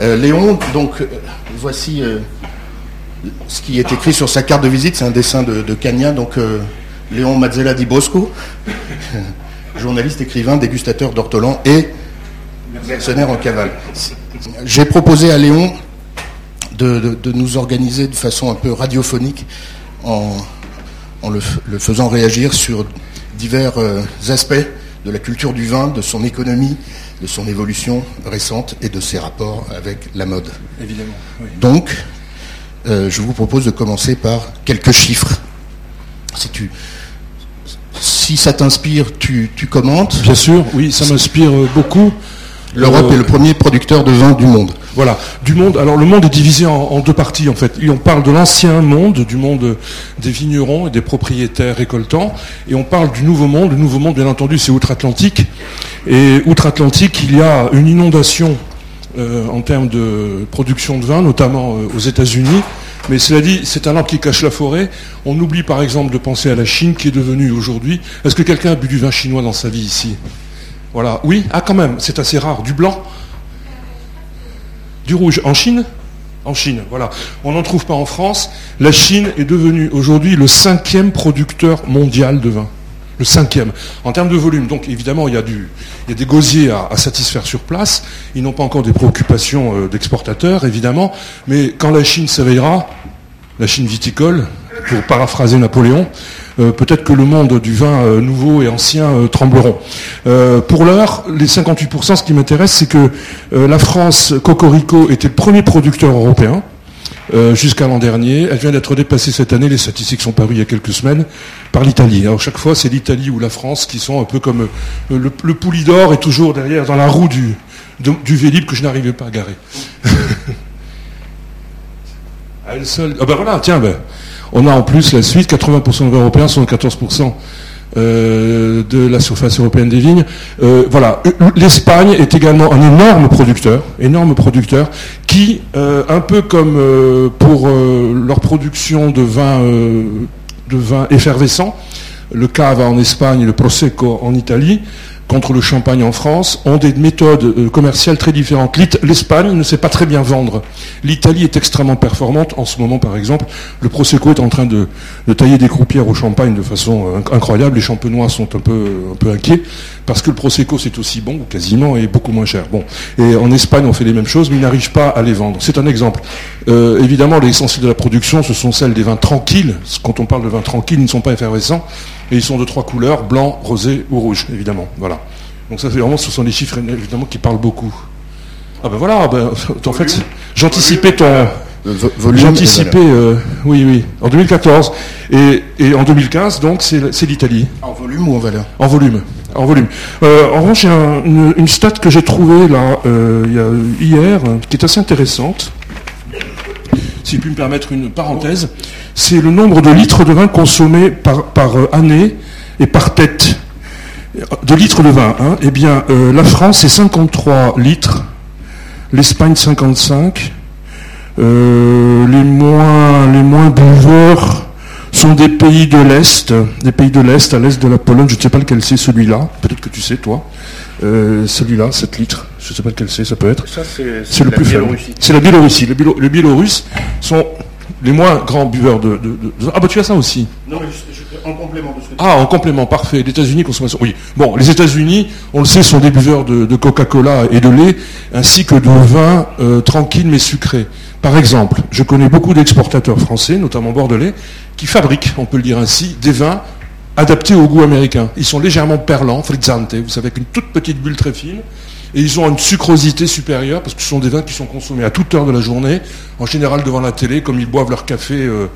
Euh, Léon, donc, euh, voici euh, ce qui est écrit sur sa carte de visite. C'est un dessin de, de donc Léon Mazzella di Bosco, journaliste, écrivain, dégustateur d'ortolan et mercenaire en cavale. J'ai proposé à Léon de, nous organiser de façon un peu radiophonique en, le, faisant réagir sur divers aspects de la culture du vin, de son économie, de son évolution récente et de ses rapports avec la mode. Évidemment. Donc, euh, je vous propose de commencer par quelques chiffres. Si, tu, si ça t'inspire, tu, tu, commentes. Bien sûr, oui, ça m'inspire beaucoup. L'Europe est le premier producteur de vin du monde. Voilà, du monde. Alors le monde est divisé en, deux parties en fait. on parle de l'ancien monde, du monde des vignerons et des propriétaires récoltants, et on parle du nouveau monde. Le nouveau monde, bien entendu, c'est outre-Atlantique. Et outre-Atlantique, il y a une inondation euh, en termes de production de vin, notamment euh, aux États-Unis. Mais cela dit, c'est un arbre qui cache la forêt. On oublie par exemple de penser à la Chine qui est devenue aujourd'hui. Est-ce que quelqu'un a bu du vin chinois dans sa vie ici? Voilà. Oui, ah quand même, c'est assez rare. Du blanc Du rouge. En Chine En Chine, voilà. On n'en trouve pas en France. La Chine est devenue aujourd'hui le cinquième producteur mondial de vin. Le cinquième. En termes de volume. Donc évidemment, il y a, du, il des gosiers à, satisfaire sur place. Ils n'ont pas encore des préoccupations euh, d'exportateurs, évidemment. Mais quand la Chine s'éveillera, la Chine viticole, pour paraphraser Napoléon, euh, peut-être que le monde du vin euh, nouveau et ancien euh, trembleront. pour l'heure, les 58%, ce qui m'intéresse, c'est que la France, Cocorico, était le premier producteur européen. jusqu'à l'an dernier. Elle vient d'être dépassée cette année, les statistiques sont parues il y a quelques semaines, par l'Italie. Alors chaque fois, c'est l'Italie ou la France qui sont un peu comme le, le poulie d'or est toujours derrière dans la roue du, Vélib que je n'arrivais pas à garer. elle seule. Ah ben voilà, tiens, ben, on a en plus la suite, 80% des Européens sont 14% euh, de la surface européenne des vignes. Euh, voilà, l'Espagne est également un énorme producteur, énorme producteur, qui, euh, un peu comme pour leur production de vin, de vin effervescent, le cava en Espagne et le prosecco en Italie, contre le champagne en France ont des méthodes euh, commerciales très différentes. L'Espagne ne sait pas très bien vendre. L'Italie est extrêmement performante. En ce moment, par exemple, le Prosecco est en train de, tailler des croupières au champagne de façon euh, incroyable. Les champenois sont un peu, un peu inquiets parce que le Prosecco, c'est aussi bon, quasiment, et beaucoup moins cher. Bon. Et en Espagne, on fait les mêmes choses, mais ils n'arrivent pas à les vendre. C'est un exemple. Euh, évidemment, l'essentiel de la production, ce sont celles des vins tranquilles. Quand on parle de vins tranquilles, ils ne sont pas effervescents. Et ils sont de trois couleurs, blanc, rosé ou rouge, évidemment. Voilà. Donc ça, c'est vraiment, ce sont des chiffres, évidemment, qui parlent beaucoup. Ah ben voilà, ben, en fait, j'anticipais ton... J'anticipais, euh, oui, oui, en 2014. Et, en 2015, donc, c'est l'Italie. En volume ou en valeur? En volume. En volume. Euh, en revanche, il y a une, stat que j'ai trouvée là, euh, hier, qui est assez intéressante si je puis me permettre une parenthèse, c'est le nombre de litres de vin consommés par, euh, année et par tête. De litres de vin. Hein. Eh bien, euh, la France, c'est 53 litres, l'Espagne, 55. Euh, les, moins, les moins buveurs sont des pays de l'Est, des pays de l'Est, à l'Est de la Pologne, je ne sais pas lequel c'est celui-là, peut-être que tu sais, toi. celui-là, 7 litres. Je ne sais pas lequel c'est, ça peut être. c'est le plus faible. C'est la Biélorussie. Les, Biélorusses sont les moins grands buveurs de, Ah bah tu as ça aussi. Non, mais en complément de ce que Ah, en complément, parfait. Les États-Unis, consommation. Oui. Bon, les États-Unis, on le sait, sont des buveurs de, Coca-Cola et de lait, ainsi que de vin euh, tranquille mais sucré. Par exemple, je connais beaucoup d'exportateurs français, notamment bordelais, qui fabriquent, on peut le dire ainsi, des vins adaptés au goût américain. Ils sont légèrement perlants, frizzante, vous savez, avec une toute petite bulle très fine et ils ont une sucrosité supérieure parce que ce sont des vins qui sont consommés à toute heure de la journée, en général devant la télé, comme ils boivent leur café euh,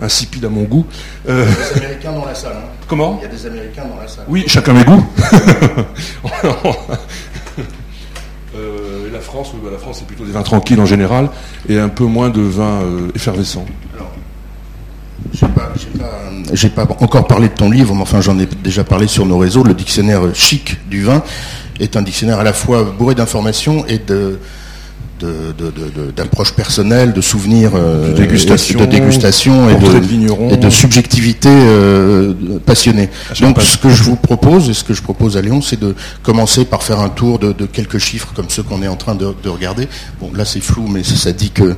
insipide à mon goût. Euh, il y a des Américains dans la salle. Hein. Comment? Il y a des Américains dans la salle. Oui, chacun mes goûts. Euh, la France, bah, la France c'est plutôt des vins tranquilles en général et un peu moins de vins effervescents. Je n'ai pas, pas, encore parlé de ton livre, mais enfin j'en ai déjà parlé sur nos réseaux, le dictionnaire chic du vin est un dictionnaire à la fois bourré d'informations et de, d'approche personnelle, de souvenirs de dégustation, de dégustation et de, et de subjectivité euh, passionnée. Donc ce que je vous propose et ce que je propose à Léon, c'est de commencer par faire un tour de, quelques chiffres comme ceux qu'on est en train de, regarder. Bon, là c'est flou, mais ça, dit que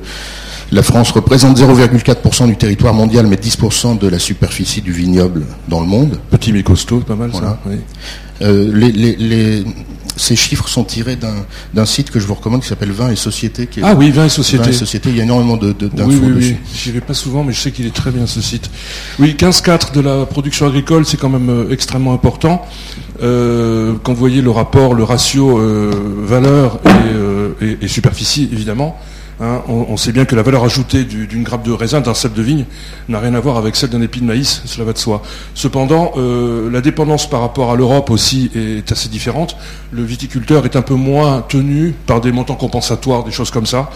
la France représente 0,4% du territoire mondial, mais 10% de la superficie du vignoble dans le monde. Petit mais costaud, pas mal ça. Oui. Euh, les, ces chiffres sont tirés d'un site que je vous recommande qui s'appelle Vin et Société. Qui ah oui, Vin et Société. Société. Il y a énormément d'infos de, oui, oui, dessus. Oui. J'y vais pas souvent, mais je sais qu'il est très bien ce site. Oui, 15,4% de la production agricole, c'est quand même euh, extrêmement important. Euh, quand vous voyez le rapport, le ratio euh, valeur et, et, superficie, évidemment, Hein, on, sait bien que la valeur ajoutée d'une grappe de raisin, d'un cep de vigne, n'a rien à voir avec celle d'un épi de maïs, cela va de soi. Cependant, euh, la dépendance par rapport à l'Europe aussi est assez différente. Le viticulteur est un peu moins tenu par des montants compensatoires, des choses comme ça.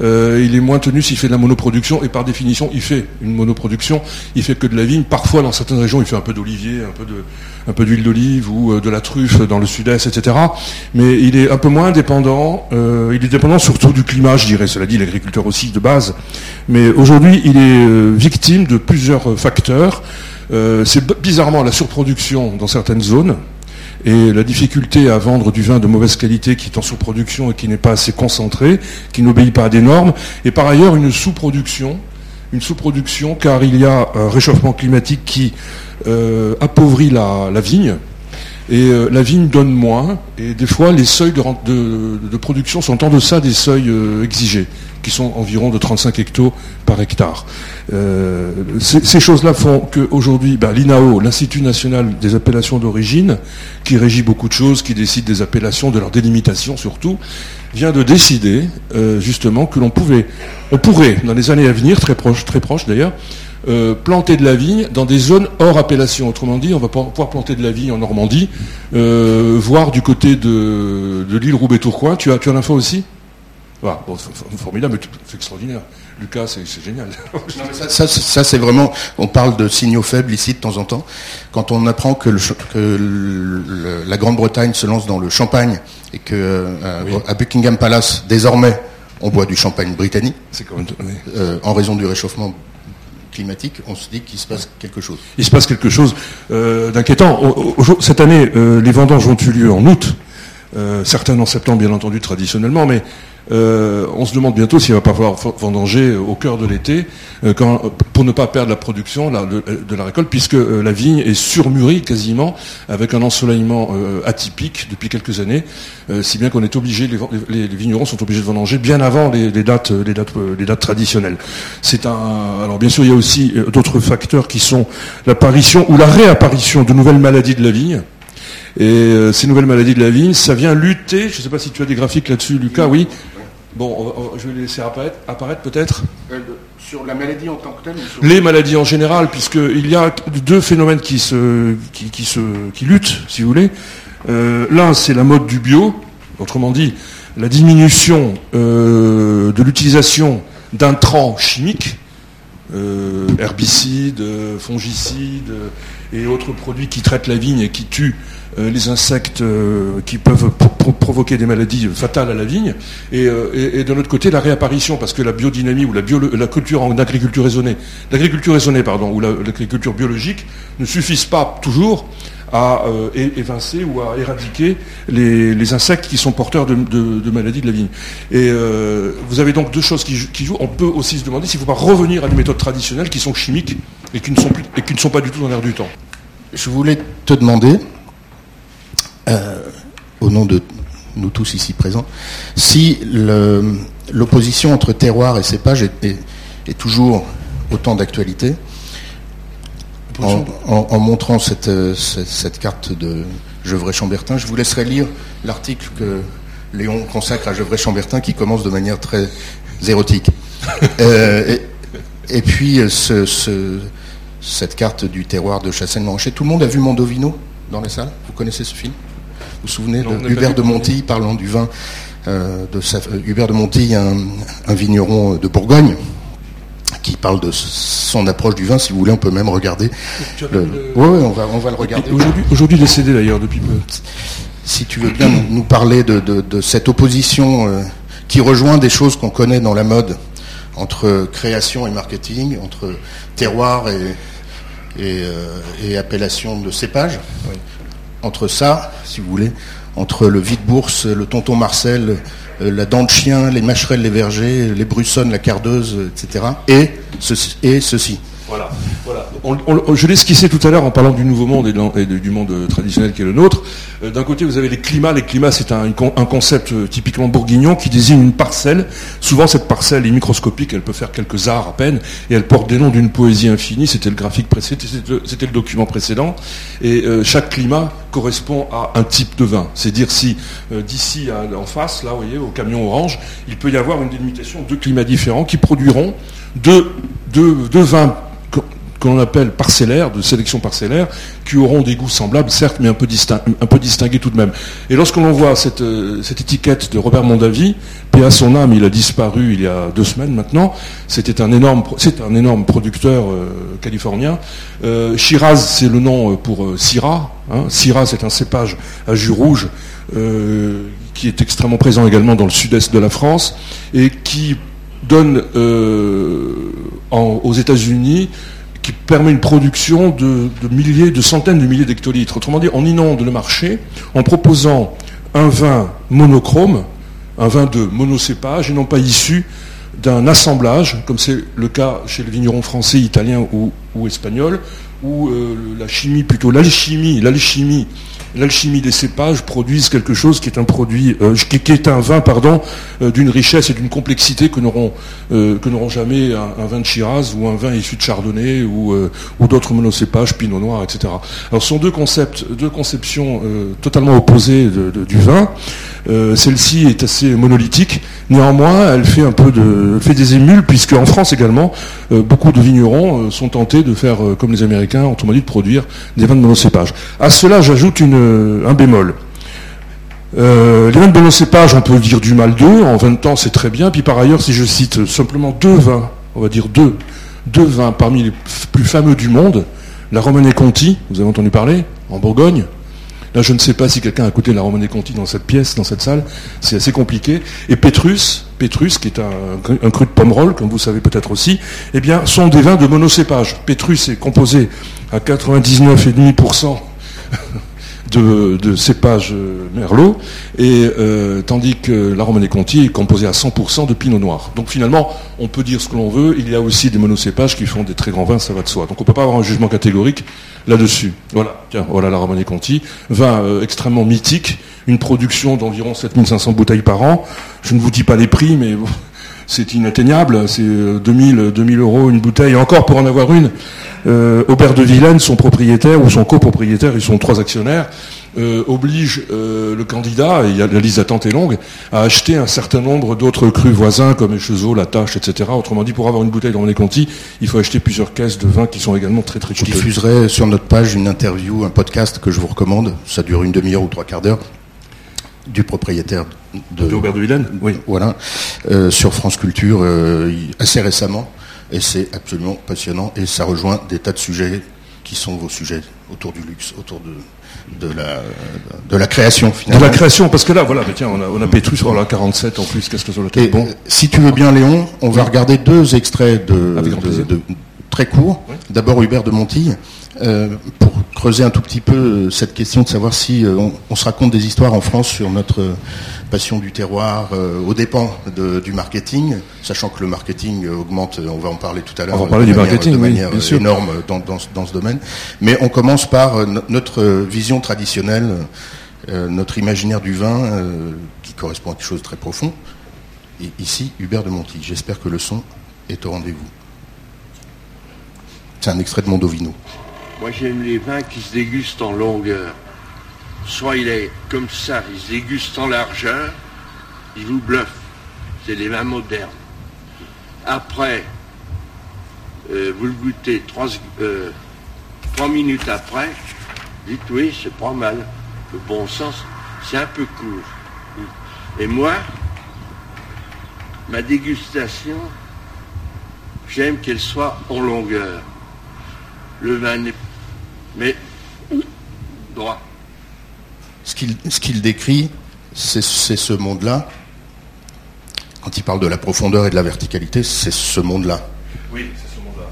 Euh, il est moins tenu s'il fait de la monoproduction, et par définition, il fait une monoproduction. Il fait que de la vigne. Parfois, dans certaines régions, il fait un peu d'olivier, un peu de, un peu d'huile d'olive ou euh, de la truffe dans le sud-est, etc. Mais il est un peu moins dépendant. il est dépendant surtout du climat, je dirais. Cela dit l'agriculteur aussi de base. Mais aujourd'hui, il est euh, victime de plusieurs facteurs. Euh, c'est bizarrement la surproduction dans certaines zones et la difficulté à vendre du vin de mauvaise qualité qui est en surproduction et qui n'est pas assez concentré, qui n'obéit pas à des normes, et par ailleurs une sous-production, une sous-production car il y a un réchauffement climatique qui euh, appauvrit la vigne, et euh, la vigne donne moins, et des fois les seuils de, production sont en deçà des seuils euh, exigés, qui sont environ de 35 hectos par hectare. Euh, ces, choses-là font qu'aujourd'hui, bah, l'INAO, l'Institut national des appellations d'origine, qui régit beaucoup de choses, qui décide des appellations, de leur délimitation surtout, vient de décider justement que l'on pouvait, on pourrait, dans les années à venir, très proches, très proches d'ailleurs, euh, planter de la vigne dans des zones hors appellation. Autrement dit, on va pouvoir planter de la vigne en Normandie, euh, voire du côté de, l'île Roubaix-Tourcoing. Tu as, tu as l'info aussi? Voilà, Formidable, c'est extraordinaire. Lucas, c'est génial. ça, c'est vraiment, on parle de signaux faibles ici de temps en temps. Quand on apprend que, la Grande-Bretagne se lance dans le champagne et que euh, à Buckingham Palace, désormais, on boit du champagne britannique, en raison du réchauffement climatique, on se dit qu'il se passe quelque chose. Il se passe quelque chose euh, d'inquiétant. Cette année, euh, les vendanges ont eu lieu en août, euh, certaines en septembre bien entendu traditionnellement, mais euh, on se demande bientôt s'il va pas falloir vendanger au cœur de l'été euh, pour ne pas perdre la production de, la récolte, puisque euh, la vigne est surmûrie quasiment avec un ensoleillement atypique depuis quelques années, si bien qu'on est obligé, les, vignerons sont obligés de vendanger bien avant les, dates, les dates, les dates traditionnelles. C'est. Alors bien sûr, il y a aussi d'autres facteurs qui sont l'apparition ou la réapparition de nouvelles maladies de la vigne. Et ces nouvelles maladies de la vigne, ça vient lutter, je ne sais pas si tu as des graphiques là-dessus, Lucas, oui, Bon, je vais laisser apparaître, peut-être. Euh, sur la maladie en tant que telle Les maladies en général, puisqu'il y a deux phénomènes qui, se, qui, se, qui luttent, si vous voulez. Euh, l'un, c'est la mode du bio, autrement dit, la diminution euh, de l'utilisation d'intrants chimiques, herbicides, fongicides et autres produits qui traitent la vigne et qui tuent euh, les insectes euh, qui peuvent provoquer des maladies fatales à la vigne, euh, et, de l'autre côté la réapparition, parce que la biodynamie ou la, la culture en agriculture raisonnée, l'agriculture raisonnée pardon, ou l'agriculture biologique ne suffisent pas toujours à évincer ou à éradiquer les, insectes qui sont porteurs de, maladies de la vigne. Et vous avez donc deux choses qui, jouent. On peut aussi se demander s'il ne faut pas revenir à des méthodes traditionnelles qui sont chimiques et qui ne sont, plus, et qui ne sont pas du tout dans l'air du temps. Je voulais te demander, euh, au nom de nous tous ici présents, si l'opposition entre terroir et cépage est, toujours autant d'actualité, en, montrant cette, carte de Gevrey-Chambertin, je vous laisserai lire l'article que Léon consacre à Gevrey-Chambertin qui commence de manière très érotique. Euh, et, puis euh, cette carte du terroir de Chassagne-Manchet. Tout le monde a vu Mondovino dans les salles? Vous connaissez ce film? Vous vous souvenez de Hubert de Monti parlant du vin euh, de euh, Hubert de Monti, un, un, vigneron de Bourgogne, qui parle de son approche du vin. Si vous voulez, on peut même regarder. Oui, on va, on va le regarder. Aujourd'hui, décédé d'ailleurs depuis peu. Si tu veux bien nous parler de, cette opposition euh, qui rejoint des choses qu'on connaît dans la mode entre création et marketing, entre terroir et, et, appellation de cépage. Entre ça, si vous voulez, entre le vide-bourse, le tonton Marcel, la dent de chien, les mâcherelles, les vergers, les brussonnes, la cardeuse, etc. Et Et ceci. Voilà. Je l'ai esquissé tout à l'heure en parlant du nouveau monde et, du monde traditionnel qui est le nôtre. Euh, d'un côté, vous avez les climats. Les climats, c'est un, concept euh, typiquement bourguignon qui désigne une parcelle. Souvent, cette parcelle est microscopique, elle peut faire quelques arts à peine, et elle porte des noms d'une poésie infinie. C'était le graphique précédent, c'était le, document précédent. Et euh, chaque climat correspond à un type de vin. C'est dire si d'ici en face, là, vous voyez, au camion orange, il peut y avoir une délimitation de climats différents qui produiront deux vins qu'on appelle parcellaires, de sélection parcellaire, qui auront des goûts semblables, certes, mais un peu, un peu distingués tout de même. Et lorsque l'on voit cette, euh, cette, étiquette de Robert Mondavi, puis à son âme, il a disparu il y a deux semaines maintenant, c'était un énorme, c'est un énorme producteur euh, californien. Euh, Shiraz, c'est le nom pour Syrah. Hein. Syrah, c'est un cépage à jus rouge qui est extrêmement présent également dans le sud-est de la France et qui donne aux États-Unis qui permet une production de, milliers, de centaines de milliers d'hectolitres. Autrement dit, on inonde le marché en proposant un vin monochrome, un vin de monocépage, et non pas issu d'un assemblage, comme c'est le cas chez les vignerons français, italiens ou, ou espagnols, où euh, la chimie, plutôt l'alchimie, l'alchimie l'alchimie des cépages produisent quelque chose qui est un produit, euh, qui, est un vin, pardon, euh, d'une richesse et d'une complexité que n'auront euh, que n'auront jamais un, vin de Shiraz ou un vin issu de Chardonnay ou, ou d'autres monocépages, Pinot Noir, etc. Alors ce sont deux concepts, deux conceptions totalement opposées du vin. Celle-ci est assez monolithique. Néanmoins, elle fait un peu de, fait des émules puisque en France également, beaucoup de vignerons sont tentés de faire comme les Américains, autrement dit de produire des vins de monocépage. À cela, j'ajoute une un bémol. Euh, les vins de cépage, on peut dire du mal d'eux, en 20 ans c'est très bien, puis par ailleurs, si je cite simplement deux vins, on va dire deux, deux vins parmi les plus fameux du monde, la Romane Conti, vous avez entendu parler, en Bourgogne, Là, je ne sais pas si quelqu'un a écouté la Romane Conti dans cette pièce, dans cette salle. C'est assez compliqué. Et Petrus, Petrus, qui est un, cru de Pomerol, comme vous savez peut-être aussi, eh bien, sont des vins de monocépage. Petrus est composé à 99,5% de, cépage euh, merlot, et euh, tandis que la Romanée Conti est composée à 100% de pinot noir. Donc finalement, on peut dire ce que l'on veut, il y a aussi des monocépages qui font des très grands vins, ça va de soi. Donc on ne peut pas avoir un jugement catégorique là-dessus. Voilà, tiens, voilà la Romanée Conti, vin euh, extrêmement mythique, une production d'environ 7500 bouteilles par an. Je ne vous dis pas les prix, mais c'est inatteignable, c'est 2000, 2000 euros une bouteille, encore pour en avoir une. Euh, Aubert de Vilaine, son propriétaire ou son copropriétaire, ils sont trois actionnaires, euh, oblige euh, le candidat, et la liste d'attente est longue, à acheter un certain nombre d'autres crus voisins comme Echezeau, La Tâche, etc. Autrement dit, pour avoir une bouteille dans les Conti, il faut acheter plusieurs caisses de vin qui sont également très très coûteux. Je diffuserai sur notre page une interview, un podcast que je vous recommande. Ça dure une demi-heure ou trois quarts d'heure du propriétaire de, Aubert de Vilaine, oui, voilà, euh, sur France Culture assez récemment. Et c'est absolument passionnant et ça rejoint des tas de sujets qui sont vos sujets autour du luxe, autour de, de, la, de la création finalement. De la création, parce que là, voilà, mais tiens, on a, on a Pétrus, voilà, 47 en plus, qu'est-ce que ça doit être bon. Si tu veux bien, Léon, on va regarder deux extraits de, de très courts. D'abord Hubert de Montille, euh, pour creuser un tout petit peu euh, cette question de savoir si euh, on, se raconte des histoires en France sur notre passion du terroir aux dépens du marketing, sachant que le marketing augmente, on va en parler tout à l'heure. On va parler du marketing, de manière énorme dans, dans, ce domaine. Mais on commence par notre vision traditionnelle, notre imaginaire du vin, qui correspond à quelque chose de très profond. Et ici, Hubert de Monti. J'espère que le son est au rendez-vous. C'est un extrait de Mondovino. Moi, j'aime les vins qui se dégustent en longueur. Soit il est comme ça, il se déguste en largeur, il vous bluffe. C'est les vins modernes. Après, euh, vous le goûtez euh, trois, minutes après, dites oui, c'est pas mal. Le bon sens, c'est un peu court. Et moi, ma dégustation, j'aime qu'elle soit en longueur. Le vin n'est mais droit. Ce qu'il décrit, c'est ce monde-là. quand il parle de la profondeur et de la verticalité, c'est ce monde-là. Oui, c'est ce monde-là.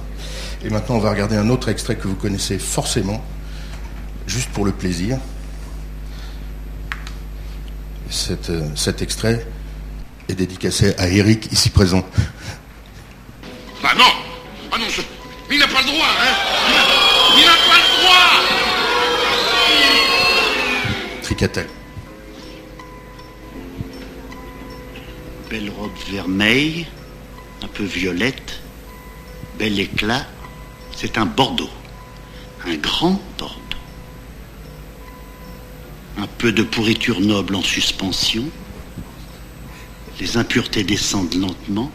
Et maintenant, on va regarder un autre extrait que vous connaissez forcément, juste pour le plaisir. Cet, euh, cet extrait est dédicacé à Eric, ici présent. Bah non Ah non, il n'a pas le droit, hein Il n'a pas le droit Tricatel. Belle robe vermeille, un peu violette, bel éclat. C'est un Bordeaux. Un grand Bordeaux. Un peu de pourriture noble en suspension. Les impuretés descendent lentement.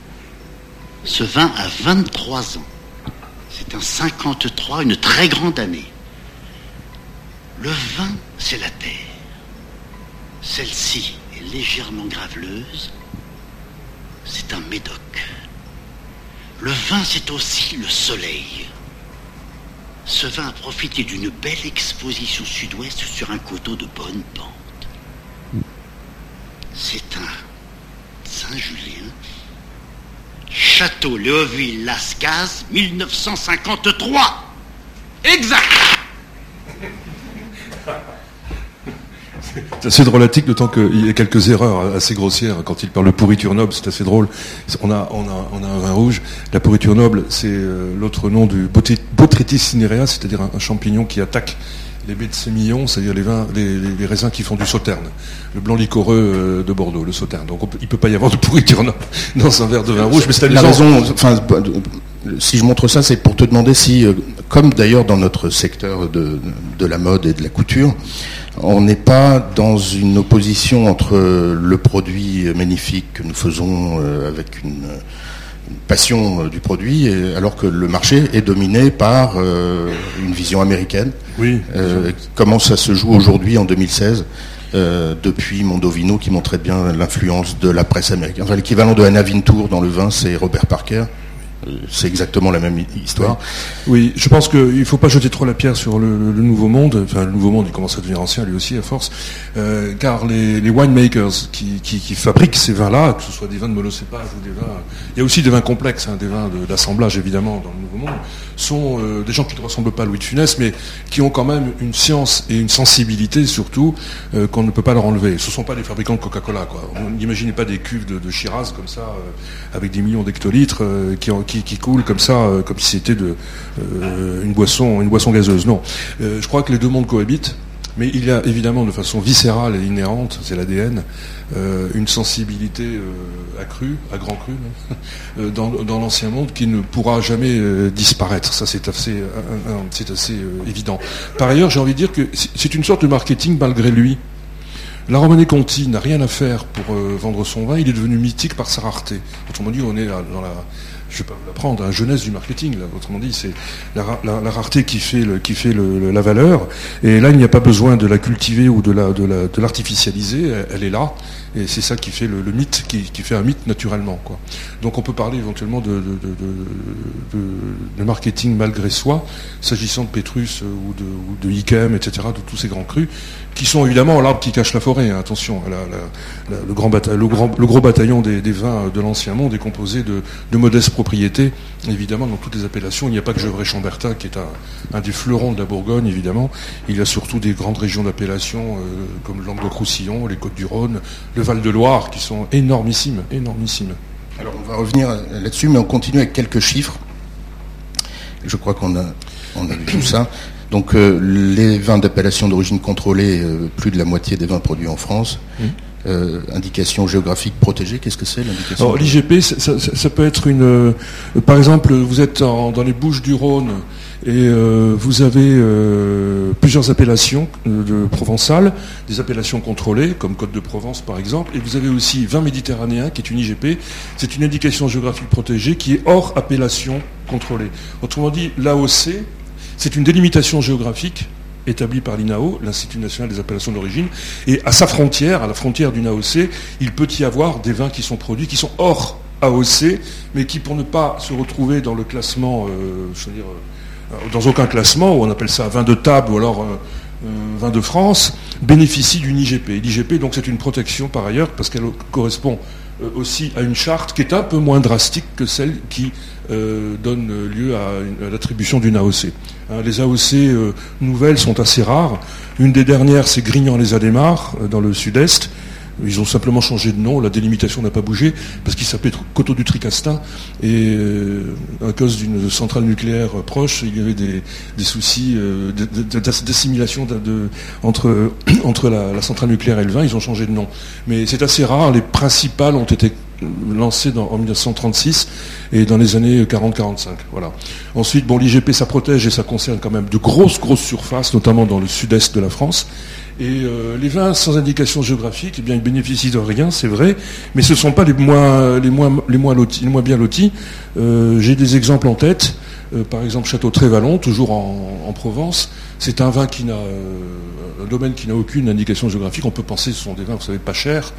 Ce vin a 23 ans. C'est un 53, une très grande année. Le vin, c'est la terre. Celle-ci est légèrement graveleuse. C'est un médoc. Le vin, c'est aussi le soleil. Ce vin a profité d'une belle exposition sud-ouest sur un coteau de bonne pente. C'est un Saint-Julien. Château Léoville-Lascaz, 1953. Exact. C'est assez drôlatique, d'autant qu'il y a quelques erreurs assez grossières quand il parle de pourriture noble, c'est assez drôle. On a, on a, un vin rouge. La pourriture noble, c'est euh, l'autre nom du Botrytis cinerea, c'est-à-dire un champignon qui attaque les baies de sémillon, c'est-à-dire les, vins, les, raisins qui font du sauterne, le blanc liquoreux euh, de Bordeaux, le sauterne. Donc peut- il peut pas y avoir de pourriture dans un verre de vin rouge, mais c'est La raison, enfin, si je montre ça, c'est pour te demander si, euh, comme d'ailleurs dans notre secteur de, de la mode et de la couture, on n'est pas dans une opposition entre le produit magnifique que nous faisons euh, avec une passion euh, du produit, alors que le marché est dominé par euh, une vision américaine. Oui. Euh, comment ça se joue aujourd'hui en 2016 euh, depuis Mondovino qui montrait bien l'influence de la presse américaine. Enfin, l'équivalent de Anna Wintour dans le vin, c'est Robert Parker. C'est exactement la même hi- histoire. Oui, je pense qu'il ne faut pas jeter trop la pierre sur le, nouveau monde. Enfin, le nouveau monde, il commence à devenir ancien lui aussi à force. Euh, car les, winemakers qui, fabriquent ces vins-là, que ce soit des vins de monocépage ou des vins... Il y a aussi des vins complexes, hein, des vins d'assemblage évidemment dans le nouveau monde, sont euh, des gens qui ne ressemblent pas à Louis de Funès, mais qui ont quand même une science et une sensibilité surtout euh, qu'on ne peut pas leur enlever. Ce ne sont pas des fabricants de Coca-Cola. On N'imaginez pas des cuves de, de Shiraz comme ça, avec des millions d'hectolitres qui, en- qui, coulent comme ça, euh, comme si c'était de, euh, une, boisson, une boisson gazeuse. Non. Euh, je crois que les deux mondes cohabitent. Mais il y a évidemment de façon viscérale et inhérente, c'est l'ADN, une sensibilité accrue, à grand cru, dans, dans l'ancien monde qui ne pourra jamais disparaître. Ça, c'est assez, c'est assez évident. Par ailleurs, j'ai envie de dire que c'est une sorte de marketing malgré lui. La Romanée Conti n'a rien à faire pour vendre son vin, il est devenu mythique par sa rareté. Autrement dit, on est dans la, je vais pas vous l'apprendre, la jeunesse du marketing. Autrement dit, c'est la, ra- la- la rareté qui fait, la valeur. Et là, il n'y a pas besoin de la cultiver ou de la, de la- de l'artificialiser. Elle, est là. Et c'est ça qui fait le, mythe, qui, fait un mythe naturellement. Donc on peut parler éventuellement de, marketing malgré soi, s'agissant de Pétrus euh, ou de, ou etc., de tous ces grands crus, qui sont évidemment l'arbre qui cache la forêt. hein. Attention, le, grand le, grand- le gros bataillon des, vins de l'ancien monde est composé de, de modestes propriétés. Évidemment, dans toutes les appellations, il n'y a pas que Gevrey-Chambertin, qui est un, des fleurons de la Bourgogne, évidemment. Il y a surtout des grandes régions d'appellation, euh, comme le Languedoc-Roussillon, les Côtes-du-Rhône, le Val-de-Loire, qui sont énormissimes, énormissimes. Alors on va revenir là-dessus, mais on continue avec quelques chiffres. Je crois qu'on a, on a vu tout ça. Donc euh, les vins d'appellation d'origine contrôlée, euh, plus de la moitié des vins produits en France. Euh, indication géographique protégée, qu'est-ce que c'est l'indication Alors l'IGP, ça, ça- ça peut être une... par exemple, vous êtes en- dans les Bouches du Rhône et vous avez plusieurs appellations de provençales, des appellations contrôlées, comme Côte de Provence par exemple, et vous avez aussi vin méditerranéen, qui est une IGP. C'est une indication géographique protégée qui est hors appellation contrôlée. Autrement dit, l'AOC, c'est une délimitation géographique établie par l'INAO, l'Institut national des appellations d'origine, et à sa frontière, à la frontière d'une AOC, il peut y avoir des vins qui sont produits, qui sont hors AOC, mais qui, pour ne pas se retrouver dans le classement, euh, je veux dire, euh, dans aucun classement, où on appelle ça vin de table ou alors euh, vin de France, bénéficient d'une IGP. L'IGP, donc, c'est une protection par ailleurs, parce qu'elle correspond aussi à une charte qui est un peu moins drastique que celle qui donne lieu à, l'attribution d'une AOC. Hein, les AOC nouvelles sont assez rares. Une des dernières, c'est Grignan-les-Adémars, dans le sud-est, ils ont simplement changé de nom, la délimitation n'a pas bougé, parce qu'il s'appelait Coteau du Tricastin, et euh, à cause d'une centrale nucléaire proche, il y avait des, soucis euh, d'assimilation entre la, centrale nucléaire et le vin, ils ont changé de nom. Mais c'est assez rare, les principales ont été lancées en 1936 et dans les années 40-45. Voilà. Ensuite, bon, l'IGP, ça protège et ça concerne quand même de grosses, grosses surfaces, notamment dans le sud-est de la France. Et euh, les vins sans indication géographique, eh bien, ils bénéficient de rien, c'est vrai, mais ce ne sont pas les moins, les moins, les bien lotis. Euh, j'ai des exemples en tête. Euh, par exemple, Château Trévalon, toujours en, Provence. C'est un vin qui n'a, un domaine qui n'a aucune indication géographique. On peut penser que ce sont des vins, vous savez, pas chers.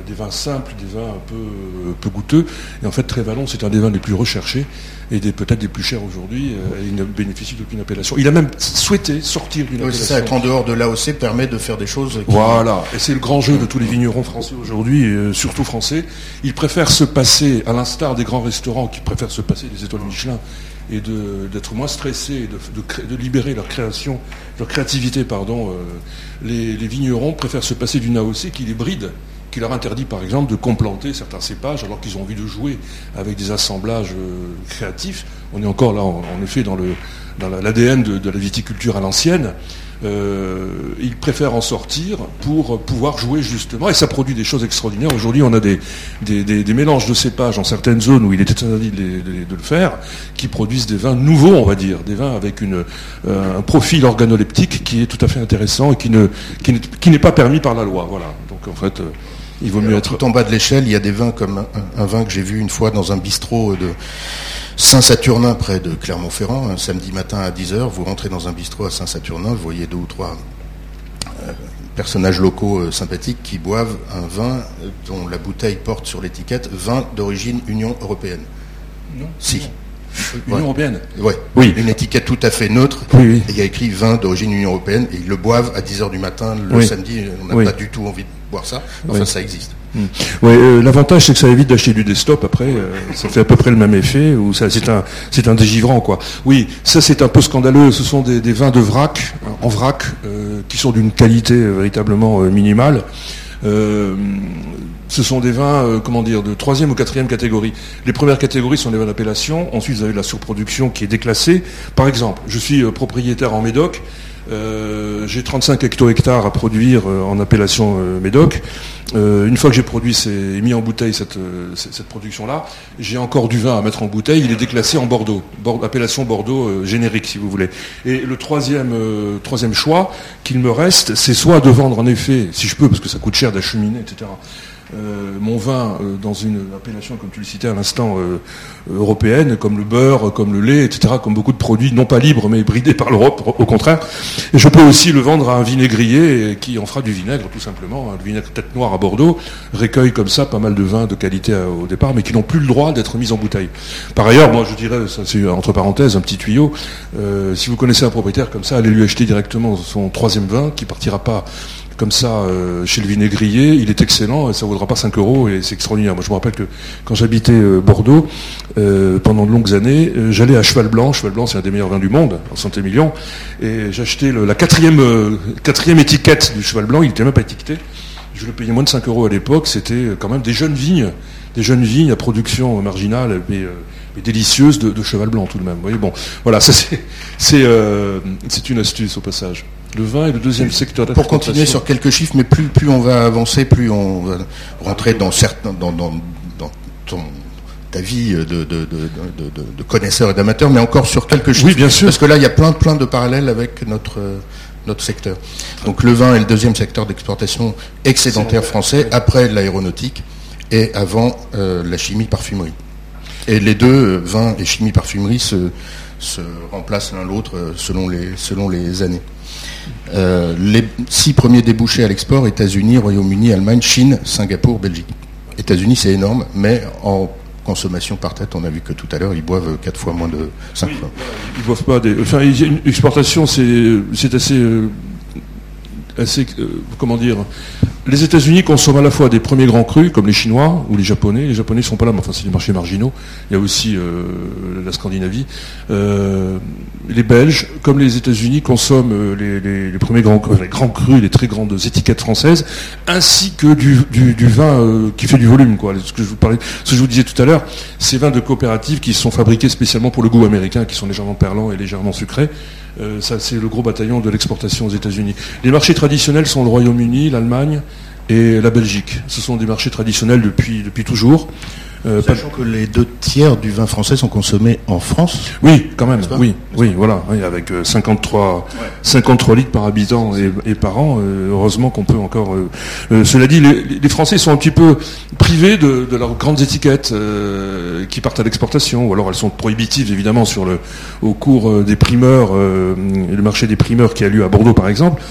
Euh, des vins simples, des vins un peu, euh, peu goûteux. Et en fait, Trévalon, c'est un des vins les plus recherchés et peut-être des plus chers aujourd'hui. Euh, il ne bénéficie d'aucune appellation. Il a même souhaité sortir d'une appellation. C'est ça, être en dehors de l'AOC permet de faire des choses. Voilà, et c'est le grand jeu de tous les vignerons français aujourd'hui, surtout français. Ils préfèrent se passer, à l'instar des grands restaurants qui préfèrent se passer des étoiles Michelin et d'être moins stressés, de, de, libérer leur création, leur créativité, pardon. les, les vignerons préfèrent se passer d'une AOC qui les bride qui leur interdit par exemple de complanter certains cépages alors qu'ils ont envie de jouer avec des assemblages euh, créatifs. On est encore là en, effet dans l'ADN de, la viticulture à l'ancienne. Euh, ils préfèrent en sortir pour pouvoir jouer justement, et ça produit des choses extraordinaires. Aujourd'hui, on a des, mélanges de cépages en certaines zones où il est interdit de, le faire, qui produisent des vins nouveaux, on va dire, des vins avec euh, un profil organoleptique qui est tout à fait intéressant et qui, n'est pas permis par la loi. Voilà. Donc en fait, il vaut mieux être. Tout en bas de l'échelle, il y a des vins comme un, vin que j'ai vu une fois dans un bistrot de Saint-Saturnin près de Clermont-Ferrand, un samedi matin à 10h. Vous rentrez dans un bistrot à Saint-Saturnin, vous voyez deux ou trois euh, personnages locaux euh, sympathiques qui boivent un vin dont la bouteille porte sur l'étiquette vin d'origine Union européenne. Non. Si. Union européenne ouais. Oui. Une étiquette tout à fait neutre. Oui, il y a écrit vin d'origine Union européenne et ils le boivent à 10h du matin le samedi. On n'a pas du tout envie de boire ça. Enfin, ça existe. Hmm. Euh, l'avantage c'est que ça évite d'acheter du desktop après, euh, ça fait à peu près le même effet, ou ça c'est un c'est un dégivrant quoi. Oui, ça c'est un peu scandaleux, ce sont des, vins de vrac, en vrac, euh, qui sont d'une qualité véritablement minimale. ce sont des vins, comment dire, de troisième ou quatrième catégorie. Les premières catégories sont les vins d'appellation. Ensuite, vous avez la surproduction qui est déclassée. Par exemple, je suis propriétaire en Médoc. Euh, j'ai 35 hecto-hectares à produire euh, en appellation euh, Médoc. une fois que j'ai produit et mis en bouteille cette, production-là, j'ai encore du vin à mettre en bouteille. Il est déclassé en Bordeaux, appellation Bordeaux générique si vous voulez. Et le troisième, troisième choix qu'il me reste, c'est soit de vendre en effet, si je peux, parce que ça coûte cher d'acheminer, etc. Euh, mon vin euh, dans une appellation, comme tu le citais à l'instant, euh, européenne, comme le beurre, comme le lait, etc., comme beaucoup de produits, non pas libres, mais bridés par l'Europe, au contraire. Et je peux aussi le vendre à un vinaigrier qui en fera du vinaigre, tout simplement. Un vinaigre tête noire à Bordeaux recueille comme ça pas mal de vins de qualité au départ, mais qui n'ont plus le droit d'être mis en bouteille. Par ailleurs, moi je dirais, ça c'est entre parenthèses, un petit tuyau, si vous connaissez un propriétaire comme ça, allez lui acheter directement son troisième vin, qui partira pas comme ça euh, chez le vinaigrier, il est excellent et ça ne vaudra pas 5 euros et c'est extraordinaire. Moi je me rappelle que quand j'habitais euh, Bordeaux, euh, pendant de longues années, j'allais à Cheval Blanc, Cheval Blanc c'est un des meilleurs vins du monde, en santé million, et j'achetais la quatrième, quatrième étiquette du Cheval Blanc, il n'était même pas étiqueté, je le payais moins de 5 euros à l'époque, c'était quand même des jeunes vignes, des jeunes vignes à production marginale, mais, délicieuse de, Cheval Blanc tout de même. Vous voyez, bon, voilà, c'est une astuce au passage. Le vin est le deuxième secteur Pour continuer sur quelques chiffres, mais plus, plus on va avancer, plus on va rentrer dans certains, dans, dans, ton, ta vie de, de, de, de connaisseur et d'amateur, mais encore sur quelques chiffres. Oui, bien sûr. Parce que là, il y a plein, plein de parallèles avec notre, notre secteur. Donc le vin est le deuxième secteur d'exportation excédentaire français, après l'aéronautique et avant euh, la chimie-parfumerie. Et les deux, euh, vin et chimie-parfumerie, se, se remplacent l'un l'autre euh, selon les, selon les années. Euh, les six premiers débouchés à l'export, États-Unis, Royaume-Uni, Allemagne, Chine, Singapour, Belgique. États-Unis, c'est énorme, mais en consommation par tête, on a vu que tout à l'heure, ils boivent quatre fois moins de cinq fois. Ils boivent pas des. Enfin, une exportation, c'est assez, euh, comment dire, les États-Unis consomment à la fois des premiers grands crus, comme les Chinois ou les Japonais. Les Japonais ne sont pas là, mais enfin, c'est des marchés marginaux. Il y a aussi euh, la Scandinavie. Euh, les Belges, comme les États-Unis, consomment les, premiers grands, crus, les très grandes étiquettes françaises, ainsi que du, vin qui fait du volume. Ce que je vous ce que je vous disais tout à l'heure, ces vins de coopératives qui sont fabriqués spécialement pour le goût américain, qui sont légèrement perlants et légèrement sucrés. Euh, ça, c'est le gros bataillon de l'exportation aux États-Unis. Les marchés traditionnels sont le Royaume-Uni, l'Allemagne et la Belgique. Ce sont des marchés traditionnels depuis, depuis toujours. Euh, Sachant que les deux tiers du vin français sont consommés en France. Oui, quand même. Oui, oui, voilà. avec 53, euh, 53 litres par habitant et, par an. Euh, heureusement qu'on peut encore. cela dit, les, Français sont un petit peu privés de, leurs grandes étiquettes qui partent à l'exportation, ou alors elles sont prohibitives évidemment sur le au cours des primeurs, le marché des primeurs qui a lieu à Bordeaux par exemple.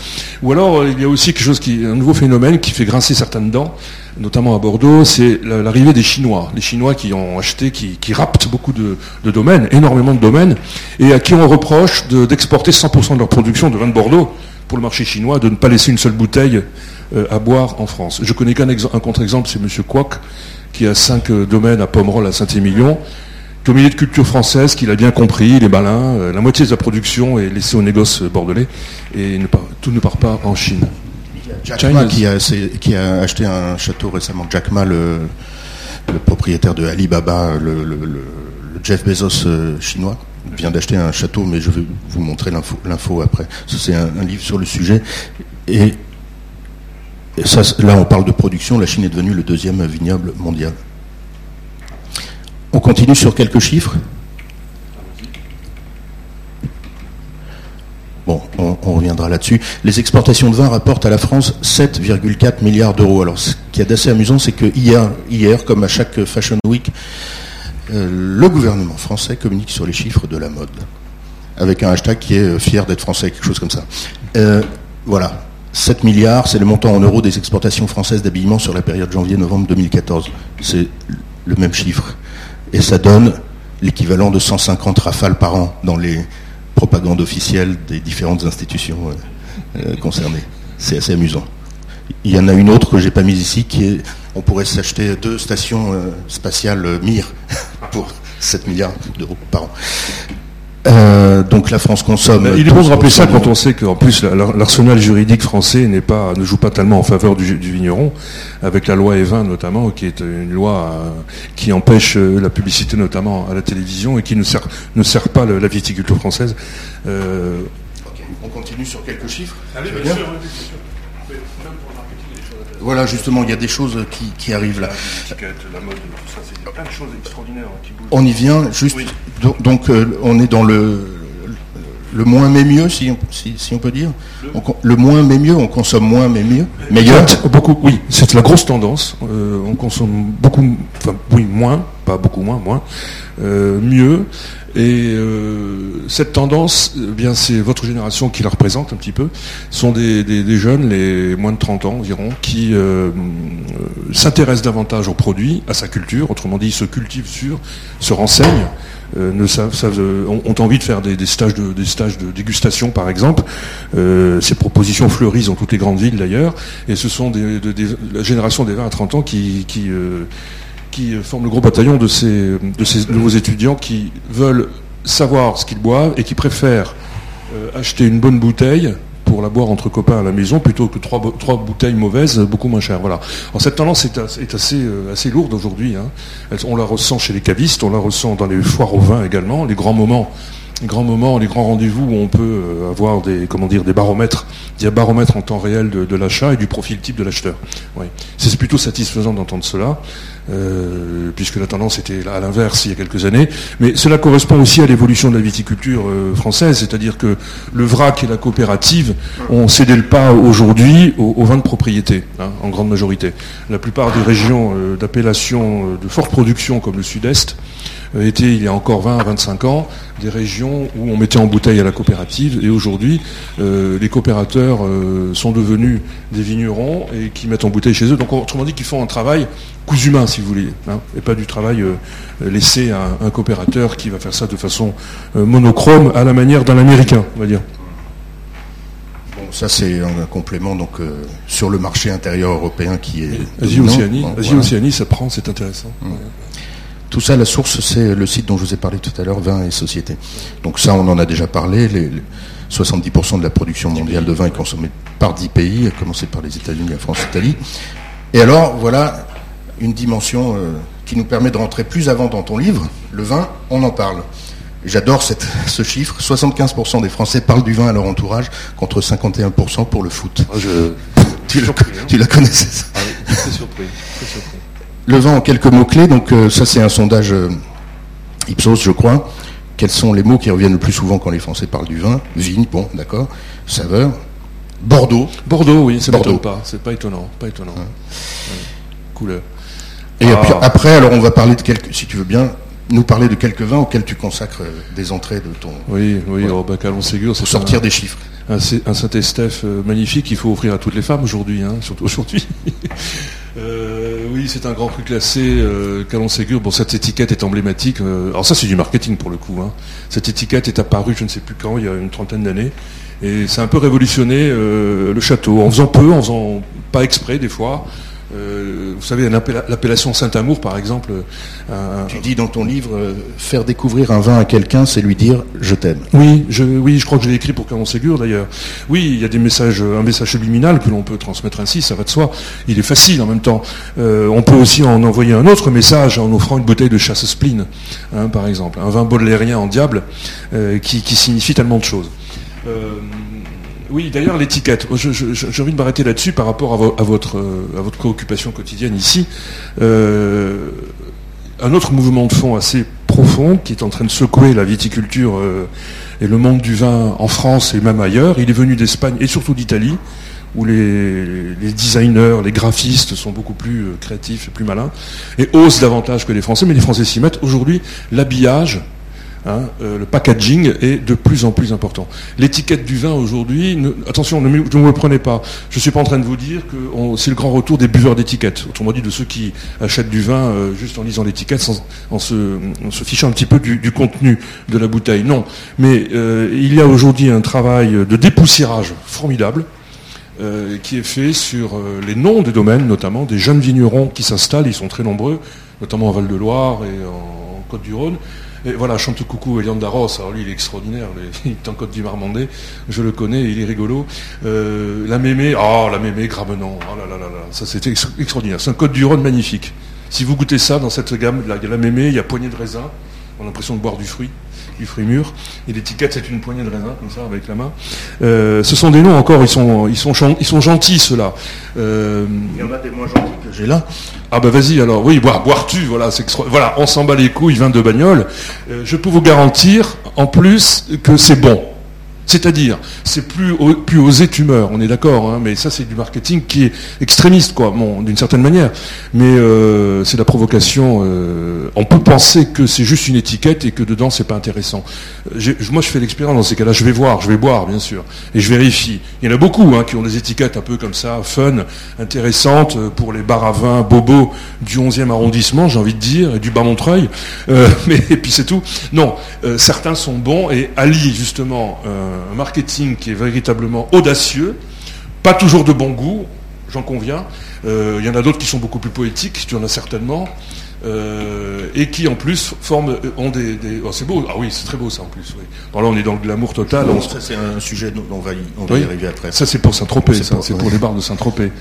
Ou alors il y a aussi quelque chose qui, un nouveau phénomène qui fait grincer certaines dents notamment à Bordeaux, c'est l'arrivée des Chinois. Les Chinois qui ont acheté, qui, raptent beaucoup de, domaines, énormément de domaines, et à qui on reproche d'exporter 100% de leur production de vin de Bordeaux pour le marché chinois, de ne pas laisser une seule bouteille euh, à boire en France. Je connais qu'un contre-exemple, c'est M. Kwok, qui a cinq euh, domaines à Pomerol, à Saint-Émilion, qui au milieu de culture française, qu'il a bien compris, il est malin, euh, la moitié de sa production est laissée au négoce bordelais, et tout ne part pas en Chine. Jack Ma qui a, qui a, acheté un château récemment. Jack Ma, le, propriétaire de Alibaba, le, le, Jeff Bezos euh, chinois, vient d'acheter un château, mais je vais vous montrer l'info après. C'est un, livre sur le sujet. Et, ça, là, on parle de production. La Chine est devenue le deuxième vignoble mondial. On continue sur quelques chiffres. Bon, on, reviendra là-dessus. Les exportations de vin rapportent à la France 7,4 milliards d'euros. Alors, ce qui est assez amusant, c'est que hier, comme à chaque Fashion Week, euh, le gouvernement français communique sur les chiffres de la mode, avec un hashtag qui est euh, fier d'être français, quelque chose comme ça. Euh, voilà, 7 milliards, c'est le montant en euros des exportations françaises d'habillement sur la période janvier-novembre 2014. C'est le même chiffre. Et ça donne l'équivalent de 150 rafales par an dans les propagande officielle des différentes institutions euh, euh, concernées. C'est assez amusant. Il y en a une autre que j'ai pas mise ici, qui est, on pourrait s'acheter deux stations euh, spatiales Mir pour 7 milliards d'euros par an. Euh, donc la France consomme. il est bon de rappeler ça quand on sait qu'en plus l'arsenal juridique français n'est pas, ne joue pas tellement en faveur du, vigneron, avec la loi E20 notamment, qui est une loi euh, qui empêche euh, la publicité notamment à la télévision et qui ne sert, ne sert pas la, viticulture française. On continue sur quelques chiffres. Voilà, justement, il y a des choses qui, arrivent là. La mode, tout ça, c'est plein de choses extraordinaires qui bougent. On y vient, juste. Donc, euh, on est dans le, le moins mais mieux, si, si, on peut dire. Le, moins mais mieux, on consomme moins mais mieux. Meilleur. Beaucoup, oui, c'est la grosse tendance. Euh, on consomme beaucoup, enfin, oui, moins, pas beaucoup moins, moins, euh, mieux. Et euh, cette tendance, eh bien c'est votre génération qui la représente un petit peu, sont des, jeunes, les moins de 30 ans environ, qui euh, s'intéressent davantage aux produits, à sa culture, autrement dit, se cultivent sur, se renseignent, ne savent, ont, envie de faire des, stages de, des dégustation par exemple. ces propositions fleurissent dans toutes les grandes villes d'ailleurs, et ce sont des, la génération des 20 à 30 ans qui, qui qui forment le gros bataillon de ces, de ces nouveaux étudiants qui veulent savoir ce qu'ils boivent et qui préfèrent euh, acheter une bonne bouteille pour la boire entre copains à la maison plutôt que trois, trois bouteilles mauvaises beaucoup moins chères. Voilà. Alors cette tendance est, assez, euh, assez lourde aujourd'hui. Hein. On la ressent chez les cavistes, on la ressent dans les foires au vin également, les grands moments les grands moments, les grands rendez-vous où on peut euh, avoir des, comment dire, des baromètres, des baromètres en temps réel de, l'achat et du profil type de l'acheteur. C'est plutôt satisfaisant d'entendre cela, euh, puisque la tendance était à l'inverse il y a quelques années. Mais cela correspond aussi à l'évolution de la viticulture euh, française, c'est-à-dire que le vrac et la coopérative ont cédé le pas aujourd'hui aux, vins de propriété, hein, en grande majorité. La plupart des régions d'appellation de forte production, comme le Sud-Est, euh, étaient, il y a encore 20 à 25 ans, des régions où on mettait en bouteille à la coopérative. Et aujourd'hui, euh, les coopérateurs euh, sont devenus des vignerons et qui mettent en bouteille chez eux. Donc autrement dit qu'ils font un travail cousu humain, si vous voulez, hein, et pas du travail laissé à un, coopérateur qui va faire ça de façon monochrome à la manière d'un Américain, on va dire. Bon, ça c'est un complément donc euh, sur le marché intérieur européen qui est. Asie-Océanie, Asie-Océanie, ça prend, c'est intéressant. Mmh. Tout ça, la source, c'est le site dont je vous ai parlé tout à l'heure, Vin et Société. Donc ça, on en a déjà parlé. Les, 70% de la production mondiale de vin est consommée par 10 pays, à commencer par les États-Unis, la France, l'Italie. Et alors, voilà une dimension euh, qui nous permet de rentrer plus avant dans ton livre. Le vin, on en parle. J'adore ce chiffre. 75% des Français parlent du vin à leur entourage, contre 51% pour le foot. Ah, je... tu, la, connaissais ça ah surpris. Le vin en quelques mots-clés. Donc euh, ça, c'est un sondage euh, Ipsos, je crois. Quels sont les mots qui reviennent le plus souvent quand les Français parlent du vin? Vigne, bon, d'accord. Saveur? Bordeaux. Bordeaux, oui, ça Bordeaux. pas. C'est pas étonnant. Pas étonnant. Couleur. Et ah. après, alors on va parler de quelques, si tu veux bien, nous parler de quelques vins auxquels tu consacres euh, des entrées de ton. Oui, oui, au Bacalon Ségur, c'est sortir des chiffres. Un, un Saint-Estèphe euh, magnifique qu'il faut offrir à toutes les femmes aujourd'hui, hein, surtout aujourd'hui. euh, oui, c'est un grand cru classé, euh, Calon Ségur. Bon, cette étiquette est emblématique. Euh, alors ça, c'est du marketing pour le coup. Hein. Cette étiquette est apparue, je ne sais plus quand, il y a une trentaine d'années, et c'est un peu révolutionné le château, en faisant peu, en faisant pas exprès des fois. Euh, vous savez, l'appellation Saint-Amour, par exemple. Euh, tu dis dans ton livre, euh, faire découvrir un vin à quelqu'un, c'est lui dire je t'aime. Oui, je, oui, je crois que je l'ai écrit pour Caron Ségur d'ailleurs. Oui, il y a des messages, un message subliminal que l'on peut transmettre ainsi, ça va de soi. Il est facile en même temps. on peut aussi en envoyer un autre message en offrant une bouteille de chasse spleen, hein, par exemple, un vin baudelairien en diable, qui, qui, signifie tellement de choses. Oui, d'ailleurs, l'étiquette. J'ai envie de m'arrêter là-dessus par rapport à, votre, euh, à votre préoccupation quotidienne ici. Euh, un autre mouvement de fond assez profond qui est en train de secouer la viticulture euh, et le monde du vin en France et même ailleurs. Il est venu d'Espagne et surtout d'Italie, où les, les, designers, les graphistes sont beaucoup plus créatifs et plus malins, et osent davantage que les Français, mais les Français s'y mettent. Aujourd'hui, l'habillage, Hein, euh, le packaging est de plus en plus important. L'étiquette du vin aujourd'hui, attention, ne, me le prenez pas. Je ne suis pas en train de vous dire que c'est le grand retour des buveurs d'étiquettes. Autrement dit, de ceux qui achètent du vin euh, juste en lisant l'étiquette, en, se, fichant un petit peu du, contenu de la bouteille. Non. Mais euh, il y a aujourd'hui un travail de dépoussiérage formidable. qui est fait sur les noms des domaines, notamment des jeunes vignerons qui s'installent, ils sont très nombreux, notamment en Val-de-Loire et en Côte-du-Rhône, et voilà, chante coucou Elian Darros, alors lui il est extraordinaire, il est en Côte du Marmandais, je le connais, il est rigolo. Euh, la mémé, oh la mémé, Gramenon, oh là là là là, ça c'était extraordinaire, c'est un Côte du Rhône magnifique. Si vous goûtez ça dans cette gamme, il y a la mémé, il y a poignée de raisin, on a l'impression de boire du fruit du fruit mûr. Et l'étiquette, c'est une poignée de raisin, comme ça, avec la main. Euh, ce sont des noms encore, ils sont, ils sont, ils sont gentils, ceux-là. Euh, Il y en a des moins gentils que j'ai là. Ah bah vas-y alors, oui, boire, boire-tu, voilà, voilà, on s'en bat les couilles, vin de bagnole. Euh, je peux vous garantir, en plus, que c'est bon. C'est-à-dire, c'est plus, plus osé tumeur, on est d'accord, hein, mais ça c'est du marketing qui est extrémiste, quoi, d'une certaine manière. Mais euh, c'est la provocation. Euh, on peut penser que c'est juste une étiquette et que dedans c'est pas intéressant. Euh, moi je fais l'expérience dans ces cas-là, je vais voir, je vais boire bien sûr, et je vérifie. Il y en a beaucoup hein, qui ont des étiquettes un peu comme ça, fun, intéressantes pour les bars à vin bobos du 11e arrondissement, j'ai envie de dire, et du Bas-Montreuil. mais et puis c'est tout. Non, certains sont bons et allient justement un marketing qui est véritablement audacieux, pas toujours de bon goût, j'en conviens. Euh, il y en a d'autres qui sont beaucoup plus poétiques, tu en as certainement, euh, et qui en plus forment, euh, ont des. Oh, c'est beau, ah oui, c'est très beau ça en plus. là, on est dans le glamour total. ça, c'est un sujet dont on va y, arriver après. Ça, c'est pour Saint-Tropez, ça, c'est pour les bars de Saint-Tropez.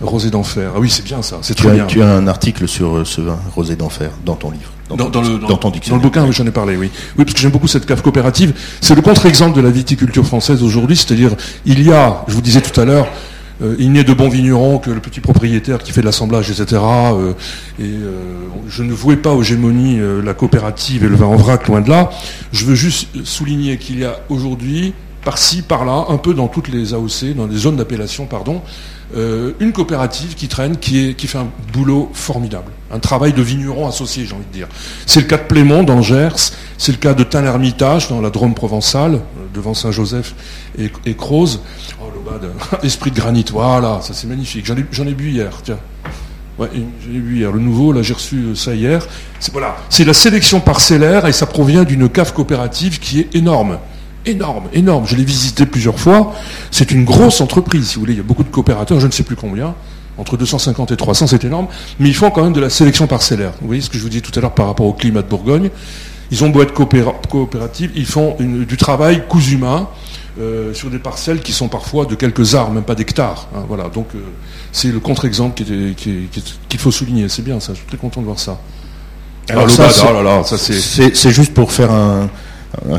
Rosé d'enfer. Ah oui, c'est bien ça. C'est très bien. Tu as un article sur ce vin, Rosé d'enfer, dans ton livre. Dans, le, dans, Dans le bouquin, j'en ai parlé, oui. Oui, parce que j'aime beaucoup cette cave coopérative. C'est le contre-exemple de la viticulture française aujourd'hui, c'est-à-dire, il y a, je vous disais tout à l'heure, euh, il n'est de bons vignerons que le petit propriétaire qui fait de l'assemblage, etc. Euh, et euh, je ne vouais pas aux gémonies la coopérative et le vin en vrac, loin de là. Je veux juste souligner qu'il y a aujourd'hui, par-ci, par-là, un peu dans toutes les AOC, dans les zones d'appellation, pardon, euh, une coopérative qui traîne, qui, fait un boulot formidable. Un travail de vigneron associé, j'ai envie de dire. C'est le cas de Plémont, dans Gers, c'est le cas de Tain-l'Hermitage, dans la Drôme provençale, euh, devant Saint-Joseph et, et Croze. Oh, le bad. Esprit de granit, voilà, ça c'est magnifique. J'en ai, bu hier, tiens. Ouais, j'en ai bu hier. Le nouveau, là j'ai reçu euh, ça hier. Voilà, c'est la sélection parcellaire et ça provient d'une cave coopérative qui est énorme énorme, énorme. Je l'ai visité plusieurs fois. C'est une grosse entreprise, si vous voulez. Il y a beaucoup de coopérateurs, je ne sais plus combien. Entre 250 et 300, c'est énorme. Mais ils font quand même de la sélection parcellaire. Vous voyez ce que je vous dis tout à l'heure par rapport au climat de Bourgogne? Ils ont beau être coopératifs, ils font du travail cousu humain euh, sur des parcelles qui sont parfois de quelques arts, même pas d'hectares. Hein, voilà. Donc euh, c'est le contre-exemple qu'il faut souligner. C'est bien ça. Je suis très content de voir ça. Alors, ah, ça, c'est juste pour faire un,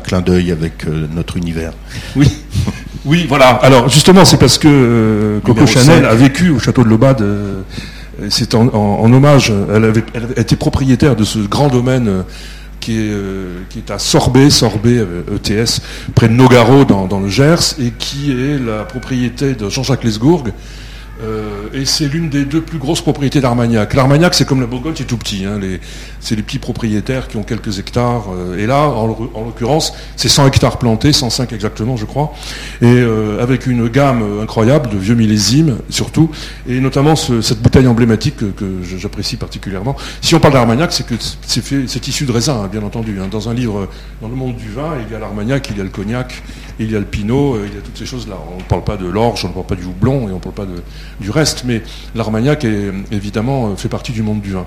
clin d'œil avec euh, notre univers. Oui. Oui, voilà. Alors justement, c'est parce que Coco Chanel a vécu au château de Lobade. c'est en, hommage. Elle, avait, elle était propriétaire de ce grand domaine qui est, euh, qui est à Sorbet, Sorbet ETS, euh, e près de Nogaro dans, dans, le Gers, et qui est la propriété de Jean-Jacques Lesgourg, euh, et c'est l'une des deux plus grosses propriétés d'Armagnac. L'Armagnac, c'est comme la Bourgogne, c'est tout petit. Hein, c'est les petits propriétaires qui ont quelques hectares. Euh, et là, en, l'occurrence, c'est 100 hectares plantés, 105 exactement, je crois. Et euh, avec une gamme incroyable de vieux millésimes, surtout. Et notamment cette bouteille emblématique que, j'apprécie particulièrement. Si on parle d'Armagnac, c'est que c'est, issu de raisin, hein, bien entendu. Hein. Dans un livre, dans le monde du vin, il y a l'Armagnac, il y a le cognac, il y a le pinot, il y a toutes ces choses-là. On ne parle pas de l'orge, on ne parle pas du houblon, et on ne parle pas de du reste, mais l'Armagnac est, évidemment euh, fait partie du monde du vin.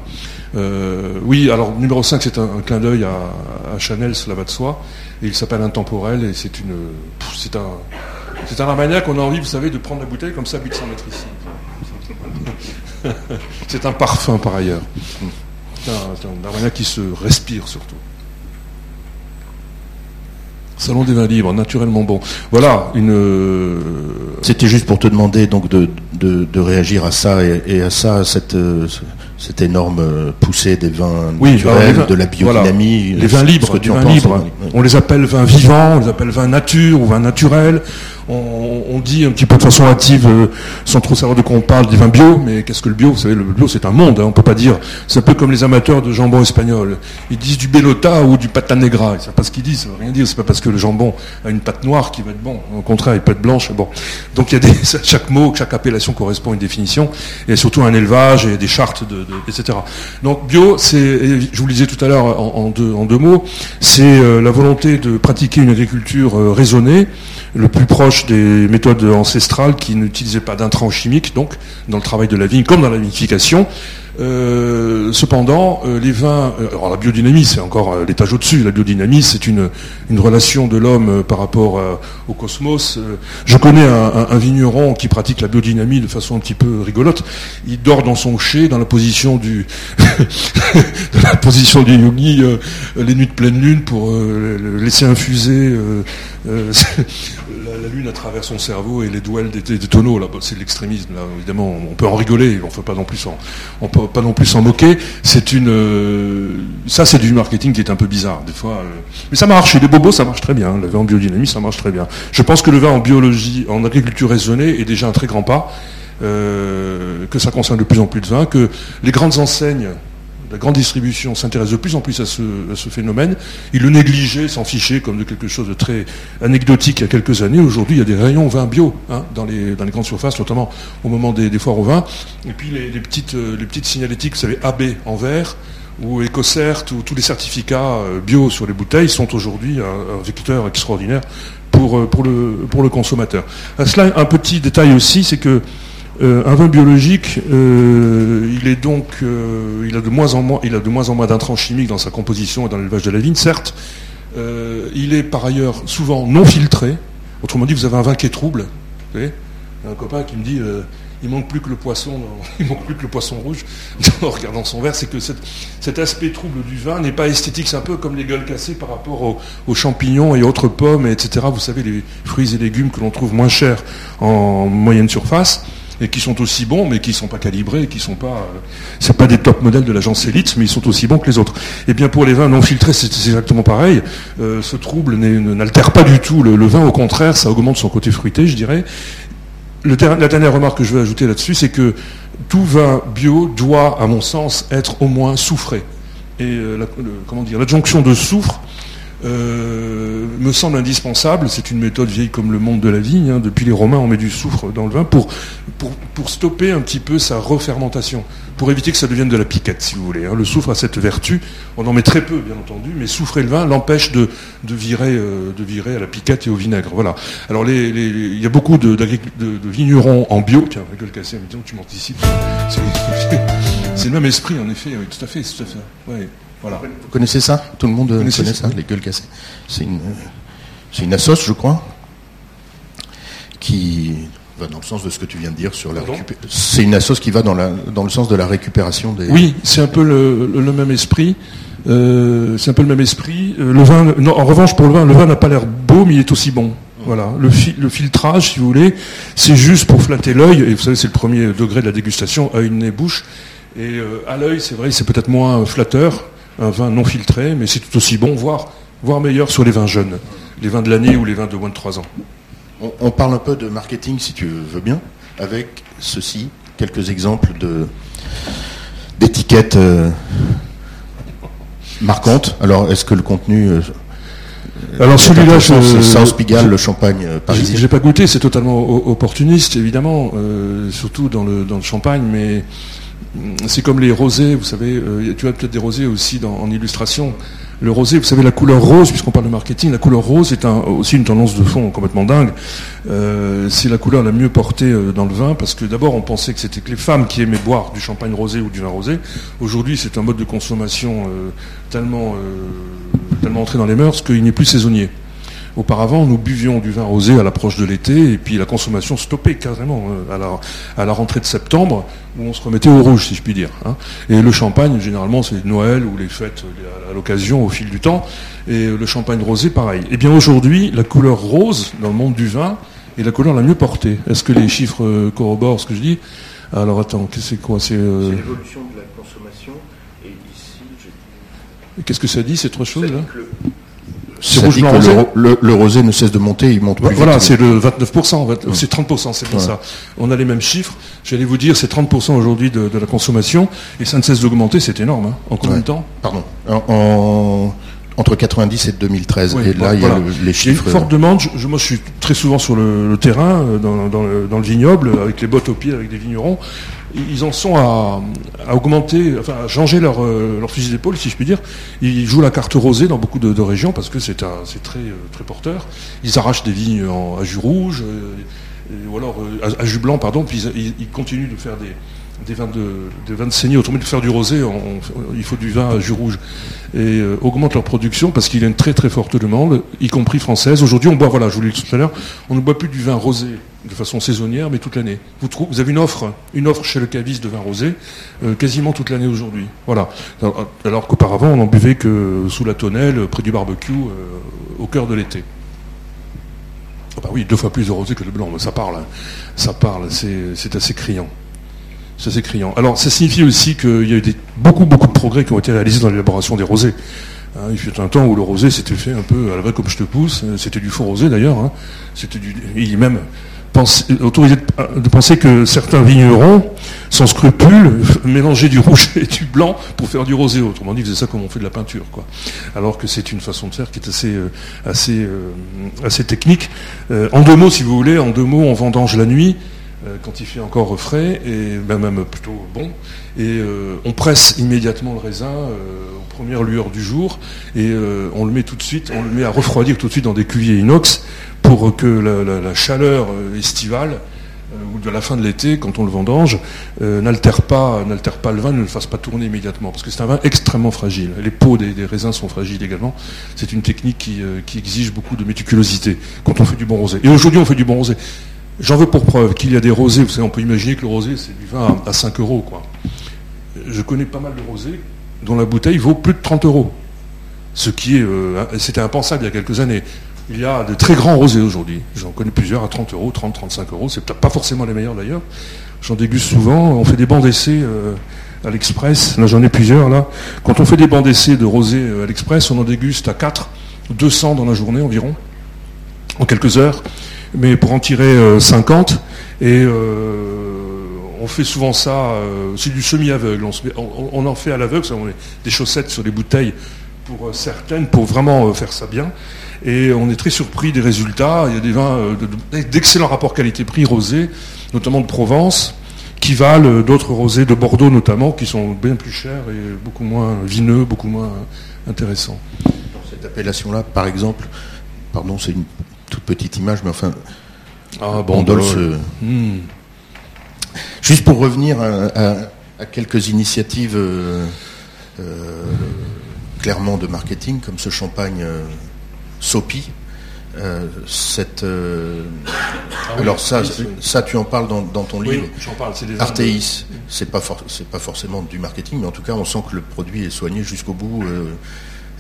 Euh, oui, alors numéro 5, c'est un, clin d'œil à, Chanel, cela va de soi, et il s'appelle Intemporel, et c'est une, c'est un, c'est un Armagnac, on a envie, vous savez, de prendre la bouteille comme ça, 800 mètres ici. c'est un parfum par ailleurs. C'est un Armagnac qui se respire surtout. Salon des vins libres, naturellement bon. Voilà, une. Euh, C'était juste pour te demander donc de, de, réagir à ça et, à ça, cette, euh, cette énorme euh, poussée des vins naturels, de la biodynamie. les vins libres, du vin libre. On les appelle vins vivants, on les appelle vins nature ou vins naturels on, dit un petit peu de façon hâtive, euh, sans trop savoir de quoi on parle, des vins bio, mais qu'est-ce que le bio? Vous savez, le bio c'est un monde, hein, on peut pas dire. C'est un peu comme les amateurs de jambon espagnol. Ils disent du bellota ou du pata negra. Ils savent pas ce qu'ils disent, ça veut rien dire. C'est pas parce que le jambon a une pâte noire qui va être bon. Au contraire, il peut être blanche. Bon. Donc y a chaque mot, chaque appellation correspond à une définition, et surtout un élevage et des chartes, etc. Donc bio, je vous le disais tout à l'heure en, deux, en deux mots, c'est euh, la volonté de pratiquer une agriculture euh, raisonnée, le plus proche des méthodes ancestrales qui n'utilisaient pas d'intrants chimiques, donc dans le travail de la vigne comme dans la vinification. Euh, cependant, euh, les vins, euh, alors la biodynamie, c'est encore l'étage au-dessus. La biodynamie, c'est une, une relation de l'homme par rapport au cosmos. je connais un, vigneron qui pratique la biodynamie de façon un petit peu rigolote. Il dort dans son chai, dans la position du, la position du yogi, les nuits de pleine lune pour laisser infuser la, lune à travers son cerveau et les douelles des, tonneaux. Là, c'est l'extrémisme. Là, évidemment, on peut en rigoler. On ne peut pas non plus s'en moquer. C'est une, euh, ça, c'est du marketing qui est un peu bizarre des fois. Euh. mais ça marche. Chez les bobos, ça marche très bien. Le vin en biodynamie, ça marche très bien. Je pense que le vin en biologie, en agriculture raisonnée, est déjà un très grand pas. Euh, que ça concerne de plus en plus de vins, que les grandes enseignes la grande distribution s'intéresse de plus en plus à ce, phénomène. Il le négligeait, s'en fichait comme de quelque chose de très anecdotique il y a quelques années. Aujourd'hui, il y a des rayons vin bio hein, dans, les, grandes surfaces, notamment au moment des, foires au vin. Et puis les, petites, euh, les signalétiques, vous savez, AB en vert, ou EcoCert, ou tous les certificats euh, bio sur les bouteilles sont aujourd'hui un, vecteur extraordinaire pour, euh, pour, le, pour le consommateur. À cela, un petit détail aussi, c'est que euh, un vin biologique, euh, il euh, a de moins en moins, d'intrants chimiques dans sa composition et dans l'élevage de la vigne, certes. il est par ailleurs souvent non filtré. Autrement dit, vous avez un vin qui est trouble. Vous savez un copain qui me dit, il manque plus que le poisson, il manque plus que le poisson rouge en regardant son verre. C'est que cet aspect trouble du vin n'est pas esthétique. C'est un peu comme les gueules cassées par rapport aux, aux, champignons et autres pommes, etc. Vous savez, les fruits et légumes que l'on trouve moins chers en moyenne surface et qui sont aussi bons, mais qui ne sont pas calibrés, qui sont pas, euh, c'est pas des top modèles de l'agence Elite, mais ils sont aussi bons que les autres. Et eh bien pour les vins non filtrés, c'est exactement pareil. Euh, ce trouble n'altère pas du tout le, vin, au contraire, ça augmente son côté fruité, je dirais. la dernière remarque que je veux ajouter là-dessus, c'est que tout vin bio doit, à mon sens, être au moins soufré. Et euh, comment dire, l'adjonction de soufre euh, me semble indispensable. C'est une méthode vieille comme le monde de la vigne. Hein. Depuis les Romains, on met du soufre dans le vin pour, pour, stopper un petit peu sa refermentation, pour éviter que ça devienne de la piquette, si vous voulez. Hein. Le soufre a cette vertu. On en met très peu, bien entendu, mais soufrer le vin l'empêche de, virer, euh, de virer à la piquette et au vinaigre. Voilà. Alors, il y a beaucoup de, vignerons en bio. Tiens, gueule cassée, mais disons, tu m'anticipes. C'est le même esprit, en effet. Oui, tout à fait, tout à fait. Vous connaissez ça Tout le monde connaît ça, les gueules cassées C'est une, c'est une assoce, je crois, qui va dans le sens de ce que tu viens de dire sur la récupération. C'est une assoce qui va dans, la, dans le sens de la récupération des. Oui, c'est un peu le, même esprit. Euh, c'est un peu le même esprit. Euh, le vin, en revanche, pour le vin, le vin n'a pas l'air beau, mais il est aussi bon. Voilà. Le, le filtrage, si vous voulez, c'est juste pour flatter l'œil. Et vous savez, c'est le premier degré de la dégustation, œil, nez, bouche. Et euh, à l'œil, c'est vrai, c'est peut-être moins flatteur un vin non filtré, mais c'est tout aussi bon, voire, voire meilleur sur les vins jeunes, les vins de l'année ou les vins de moins de 3 ans. On, parle un peu de marketing, si tu veux bien, avec ceci, quelques exemples de, d'étiquettes euh, marquantes. Alors, est-ce que le contenu... Euh, alors celui-là, je, South Pigalle, le champagne euh, parisien. J'ai pas goûté, c'est totalement opportuniste évidemment, surtout dans le dans le champagne, mais c'est comme les rosés, vous savez, euh, tu as peut-être des rosés aussi en illustration. Le rosé, vous savez, la couleur rose, puisqu'on parle de marketing, la couleur rose est aussi une tendance de fond complètement dingue. Euh, c'est la couleur la mieux portée euh, dans le vin, parce que d'abord on pensait que c'était que les femmes qui aimaient boire du champagne rosé ou du vin rosé. Aujourd'hui, c'est un mode de consommation tellement, tellement entré dans les mœurs qu'il n'est plus saisonnier. Auparavant, nous buvions du vin rosé à l'approche de l'été, et puis la consommation stoppait carrément euh, à la, à la rentrée de septembre, où on se remettait au rouge, si je puis dire. Hein. Et le champagne, généralement, c'est Noël ou les fêtes à l'occasion au fil du temps. Et le champagne rosé, pareil. Eh bien aujourd'hui, la couleur rose dans le monde du vin est la couleur la mieux portée. Est-ce que les chiffres euh, corroborent ce que je dis? Alors attends, c'est quoi? Euh, C'est l'évolution de la consommation. Et ici, Qu'est-ce que ça dit, ces trois choses-là le, rosé ne cesse de monter, il monte plus Voilà, c'est le 29%, c'est 30%, c'est bien ça. On a les mêmes chiffres. J'allais vous dire, c'est 30% aujourd'hui de, la consommation, et ça ne cesse d'augmenter, c'est énorme. Hein. En combien de temps? Pardon. entre 90 et 2013. et là, il y a les chiffres. Il y a une forte demande. Je, moi, je suis très souvent sur le, terrain, euh, dans, le, dans, le, vignoble, avec les bottes aux pieds, avec des vignerons ils en sont à, augmenter, enfin à changer leur, euh, leur fusil d'épaule, si je puis dire. Ils jouent la carte rosée dans beaucoup de, régions parce que c'est très, euh, très porteur. Ils arrachent des vignes à jus rouge, euh, ou alors à, jus blanc, pardon, puis ils, continuent de faire des, des vins de, des vins de saignée. Autrement, faire du rosé, il faut du vin à jus rouge. Et augmente leur production parce qu'il y a une très très forte demande, y compris française. Aujourd'hui, on boit, voilà, je vous l'ai dit tout à l'heure, on ne boit plus du vin rosé de façon saisonnière, mais toute l'année. Vous, avez une offre, une offre chez le caviste de vin rosé, euh, quasiment toute l'année aujourd'hui. Voilà. Alors, qu'auparavant, on n'en buvait que sous la tonnelle, près du barbecue, euh, au cœur de l'été. Ah bah oui, deux fois plus de rosé que de blanc, ça parle. Hein. Ça parle, c'est assez criant. C'est assez criant. Alors, ça signifie aussi qu'il y a eu beaucoup, beaucoup de progrès qui ont été réalisés dans l'élaboration des rosés. Hein, il fut un temps où le rosé s'était fait un peu à la comme je te pousse. C'était du faux rosé d'ailleurs. Hein. C'était du, il même autorisé de, penser que certains vignerons, sans scrupule, mélangeaient du rouge et du blanc pour faire du rosé. Autrement dit, ils faisaient ça comme on fait de la peinture, quoi. Alors que c'est une façon de faire qui est assez, euh, assez, euh, assez technique. Euh, en deux mots, si vous voulez, en deux mots, on vendange la nuit quand il fait encore frais et même plutôt bon. Et on presse immédiatement le raisin aux premières lueurs du jour et on le met tout de suite, on le met à refroidir tout de suite dans des cuviers inox pour que la, chaleur euh, estivale euh, ou de la fin de l'été, quand on le vendange, euh, n'altère pas, n'altère pas le vin, ne le fasse pas tourner immédiatement, parce que c'est un vin extrêmement fragile. Les peaux des, raisins sont fragiles également. C'est une technique qui, exige beaucoup de méticulosité quand on fait du bon rosé. Et aujourd'hui, on fait du bon rosé. J'en veux pour preuve qu'il y a des rosés. Vous savez, on peut imaginer que le rosé, c'est du vin à, 5 euros, quoi. Je connais pas mal de rosés dont la bouteille vaut plus de 30 euros. Ce qui est, c'était impensable il y a quelques années. Il y a de très grands rosés aujourd'hui. J'en connais plusieurs à 30 euros, 30, 35 euros. C'est peut-être pas forcément les meilleurs d'ailleurs. J'en déguste souvent. On fait des bancs d'essai euh, à l'Express. Là, j'en ai plusieurs là. Quand on fait des bancs d'essai de rosé euh, à l'Express, on en déguste à 4, 200 dans la journée environ, en quelques heures. Mais pour en tirer 50, euh, et on fait souvent ça, c'est du semi-aveugle. On, en fait à l'aveugle, on met des chaussettes sur les bouteilles pour certaines, pour vraiment faire ça bien. Et on est très surpris des résultats. Il y a des vins d'excellents rapports qualité-prix rosés, notamment de Provence, qui valent d'autres rosés de Bordeaux notamment, qui sont bien plus chers et beaucoup moins vineux, beaucoup moins intéressants. Dans cette appellation-là, par exemple, pardon, c'est une toute petite image, mais enfin, ah, bon, hmm. Juste pour revenir à, quelques initiatives euh, euh, clairement de marketing, comme ce champagne euh, Sopi. cette, ah alors ça, ça tu en parles dans, ton livre. j'en parle. C'est des Arteis, c'est pas c'est pas forcément du marketing, mais en tout cas, on sent que le produit est soigné jusqu'au bout.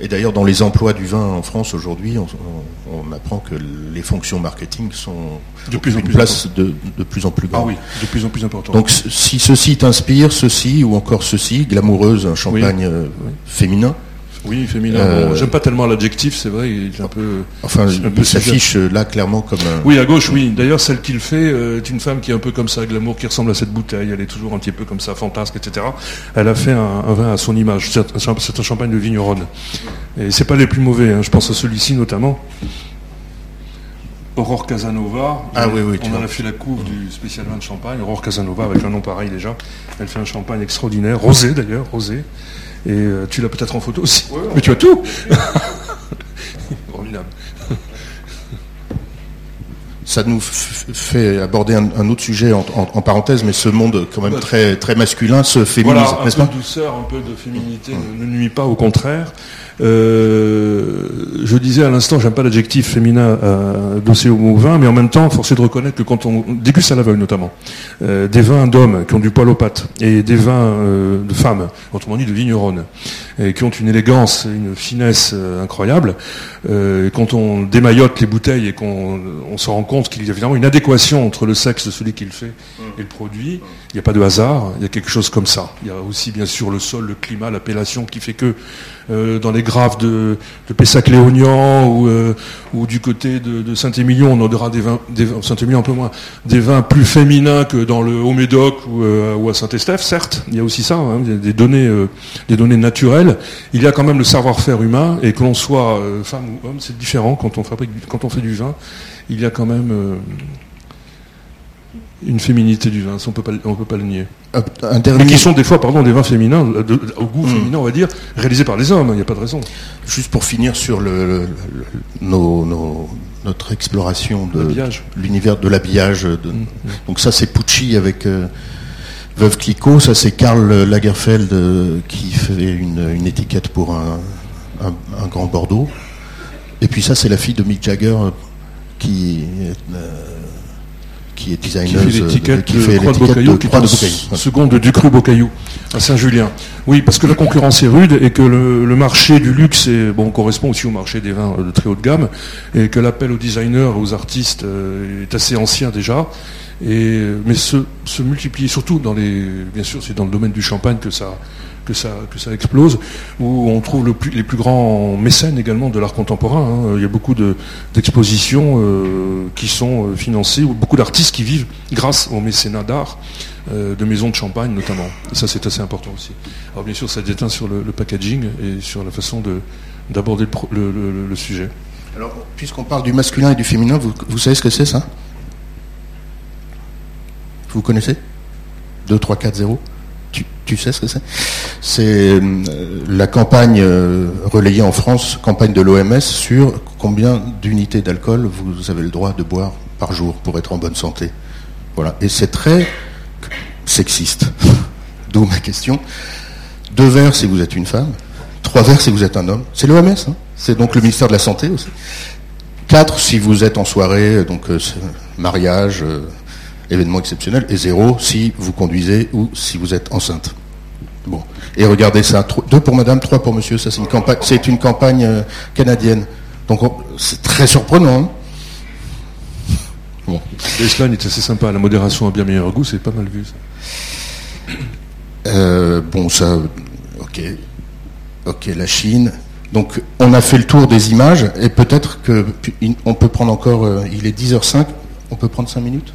Et d'ailleurs, dans les emplois du vin en France aujourd'hui, on, apprend que les fonctions marketing sont de plus en plus place de, plus en plus grande. Ah oui, de plus en plus important. Donc, si ceci t'inspire, ceci ou encore ceci, glamoureuse, un champagne euh, féminin, oui, féminin. Euh, j'aime pas tellement l'adjectif, c'est vrai, il est un peu. Enfin, il s'affiche euh, là clairement comme un. Oui, à gauche, oui. D'ailleurs, celle qu'il fait euh, est une femme qui est un peu comme ça, glamour, qui ressemble à cette bouteille. Elle est toujours un petit peu comme ça, fantasque, etc. Elle a fait un, vin à son image. C'est un, champagne de vigneronne. Et c'est pas les plus mauvais. Hein. Je pense à celui-ci notamment. Aurore Casanova. Ah oui, oui. On en a fait la couve du spécial vin de champagne. Aurore Casanova, avec un nom pareil déjà. Elle fait un champagne extraordinaire, rosé d'ailleurs, rosé. Et euh, tu l'as peut-être en photo aussi. Mais tu as tout Formidable. Ça nous fait aborder un, autre sujet en, parenthèse, mais ce monde quand même bah, très, très masculin se féminise, voilà, un peu de douceur, un peu de féminité ne, nuit pas, au contraire. Euh, je disais à l'instant, j'aime pas l'adjectif féminin euh, dossier au vin, mais en même temps, force est de reconnaître que quand on déguste à l'aveugle notamment, euh, des vins d'hommes qui ont du poil aux pattes et des vins euh, de femmes, autrement dit de vigneronnes, et qui ont une élégance, une finesse euh, incroyable, euh, quand on démaillote les bouteilles et qu'on on se rend compte qu'il y a évidemment une adéquation entre le sexe de celui qui le fait et le produit, il n'y a pas de hasard, il y a quelque chose comme ça. Il y a aussi bien sûr le sol, le climat, l'appellation qui fait que euh, dans les graves de, de Pessac-Léognan ou, euh, ou du côté de, Saint-Émilion, on aura des vins, des, Saint-Émilion un peu moins, des vins plus féminins que dans le Haut-Médoc ou, euh, ou, à Saint-Estèphe, certes, il y a aussi ça, hein, des, données, des données naturelles. Il y a quand même le savoir-faire humain et que l'on soit femme ou homme, c'est différent quand on fabrique, quand on fait du vin. Il y a quand même une féminité du vin, on peut pas, on peut pas le nier. Un Mais qui sont des fois, pardon, des vins féminins, au goût hmm. féminin, on va dire, réalisés par les hommes, il n'y a pas de raison. Juste pour finir sur le, notre exploration de l'univers de l'habillage. Hmm. Donc ça, c'est Pucci avec euh, Veuve Clicquot, ça c'est Karl Lagerfeld euh, qui fait une, étiquette pour un, grand Bordeaux. Et puis ça, c'est la fille de Mick Jagger euh, qui qui est designer qui fait l'étiquette de, Croix de Bocaillou, qui est seconde de Ducru Bocaillou à Saint-Julien. Oui, parce que la concurrence est rude et que le, marché du luxe est, bon, correspond aussi au marché des vins de très haut de gamme et que l'appel aux designers, aux artistes euh, est assez ancien déjà. Et, mais se, se multiplier, surtout dans les, bien sûr, c'est dans le domaine du champagne que ça, que ça, que ça explose, où on trouve les plus grands mécènes également de l'art contemporain. Hein. Il y a beaucoup d'expositions euh, qui sont euh, financées, ou beaucoup d'artistes qui vivent grâce au mécénat d'art euh, de maisons de champagne notamment. Ça c'est assez important aussi. Alors bien sûr ça déteint sur le, packaging et sur la façon d'aborder le, sujet. Alors puisqu'on parle du masculin et du féminin, vous, vous savez ce que c'est ça? Vous connaissez? 2, 3, 4, 0 tu sais ce que c'est C'est euh, la campagne euh, relayée en France, campagne de l'OMS, sur combien d'unités d'alcool vous avez le droit de boire par jour pour être en bonne santé. Voilà. Et c'est très sexiste. D'où ma question. Deux verres si vous êtes une femme, trois verres si vous êtes un homme. C'est l'OMS, hein c'est donc le ministère de la Santé aussi. Quatre si vous êtes en soirée, donc euh, mariage, événement exceptionnel, et zéro si vous conduisez ou si vous êtes enceinte. Bon. Et regardez ça, deux pour madame, trois pour monsieur, ça c'est une campagne, c'est une campagne euh, canadienne. Donc c'est très surprenant. Hein bon. L'Espagne est assez sympa, la modération a bien meilleur goût, c'est pas mal vu ça. Euh, bon, ça, ok. Ok, la Chine. Donc on a fait le tour des images et peut-être qu'on peut prendre encore, euh, il est 10h05, on peut prendre 5 minutes?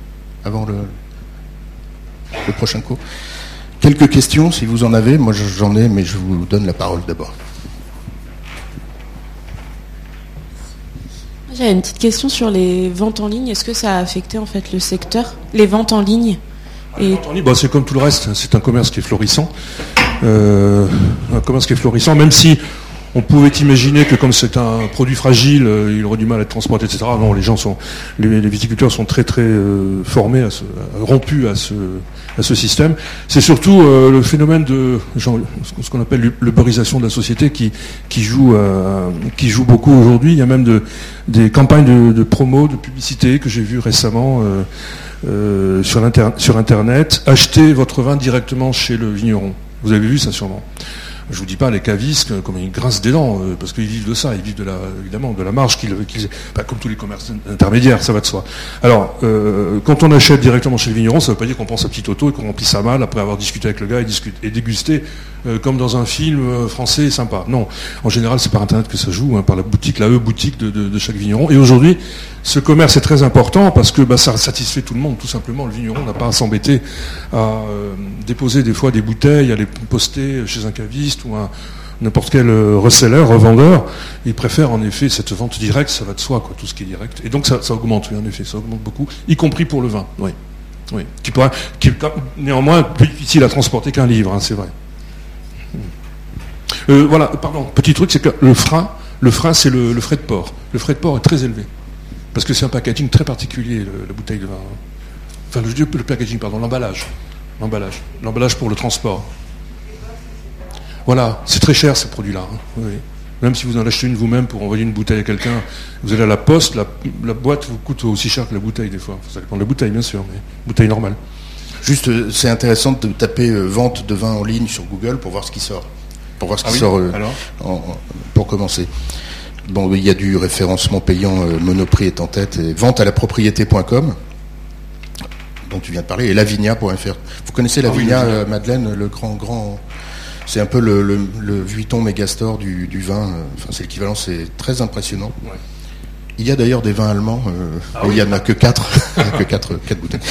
avant le, prochain cours. Quelques questions, si vous en avez. Moi, j'en ai, mais je vous donne la parole d'abord. J'avais une petite question sur les ventes en ligne. Est-ce que ça a affecté en fait le secteur Les ventes en ligne ah, et... Bah, c'est comme tout le reste, hein. c'est un commerce qui est florissant. Euh, un commerce qui est florissant, même si on pouvait imaginer que comme c'est un produit fragile, euh, il aurait du mal à être transporté, etc. Non, les gens sont, les, viticulteurs sont très très euh, formés, rompus à ce, système. C'est surtout euh, le phénomène de ce qu'on appelle l'uberisation de la société qui, joue, beaucoup aujourd'hui. Il y a même de, des campagnes de, de promo, de publicité que j'ai vues récemment. sur, sur Internet, achetez votre vin directement chez le vigneron. Vous avez vu ça sûrement. Je vous dis pas les cavistes comme ils grincent des dents, euh, parce qu'ils vivent de ça, ils vivent de la, évidemment de la marge qu'ils, bah, comme tous les commerces intermédiaires, ça va de soi. Alors, euh, quand on achète directement chez le vigneron, ça ne veut pas dire qu'on prend sa petite auto et qu'on remplit sa malle après avoir discuté avec le gars et dégusté euh, comme dans un film français sympa. Non, en général, c'est par internet que ça joue, hein, par la boutique, la E boutique de, chaque vigneron. Et aujourd'hui, ce commerce est très important parce que bah, ça satisfait tout le monde, tout simplement. Le vigneron n'a pas à s'embêter à déposer des fois des bouteilles, à les poster chez un caviste ou un n'importe quel euh, reseller, revendeur, il préfère en effet cette vente directe, ça va de soi, quoi, tout ce qui est direct. Et donc ça, augmente, oui, en effet, ça augmente beaucoup, y compris pour le vin, oui. oui. Qui, pourra, qui néanmoins plus difficile à transporter qu'un livre, hein, c'est vrai. Euh, voilà, pardon, petit truc, c'est que le frein, le frein, c'est le, frais de port. Le frais de port est très élevé. Parce que c'est un packaging très particulier, la bouteille de vin. Enfin, le, packaging, pardon, l'emballage. L'emballage. L'emballage pour le transport. Voilà, c'est très cher ces produits-là. Hein. Même si vous en achetez une vous-même pour envoyer une bouteille à quelqu'un, vous allez à la poste, la, boîte vous coûte aussi cher que la bouteille des fois. Ça dépend de la bouteille bien sûr, mais bouteille normale. Juste, euh, c'est intéressant de taper euh, vente de vin en ligne sur Google pour voir ce qui sort. Pour voir ce qui ah sort euh, pour commencer. Bon, il y a du référencement payant, Monoprix est en tête, et vente à la propriété.com, dont tu viens de parler, et lavinia.fr. Vous connaissez ah Lavinia, Madeleine, le grand, grand c'est un peu le, le, Vuitton Megastore du, du vin. Euh, enfin, c'est l'équivalent, c'est très impressionnant. Il y a d'ailleurs des vins allemands, euh, ah il n'y en a que quatre, que quatre, quatre bouteilles.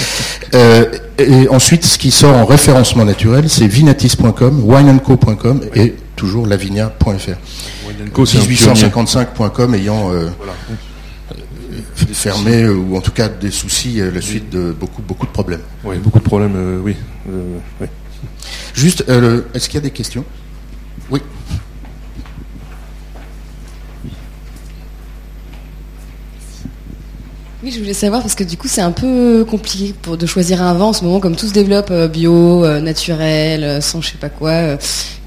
Euh, et ensuite, ce qui sort en référencement naturel, c'est vinatis.com, wineandco.com et toujours lavinia.fr. 1855.com ayant fermé ou en tout cas des soucis la suite de beaucoup beaucoup de problèmes. Oui, beaucoup de problèmes, oui. oui. Juste, euh, est-ce qu'il y a des questions? Oui. Oui, je voulais savoir parce que du coup c'est un peu compliqué pour, de choisir un vin en ce moment, comme tout se développe euh, bio, euh, naturel, sans je sais pas quoi.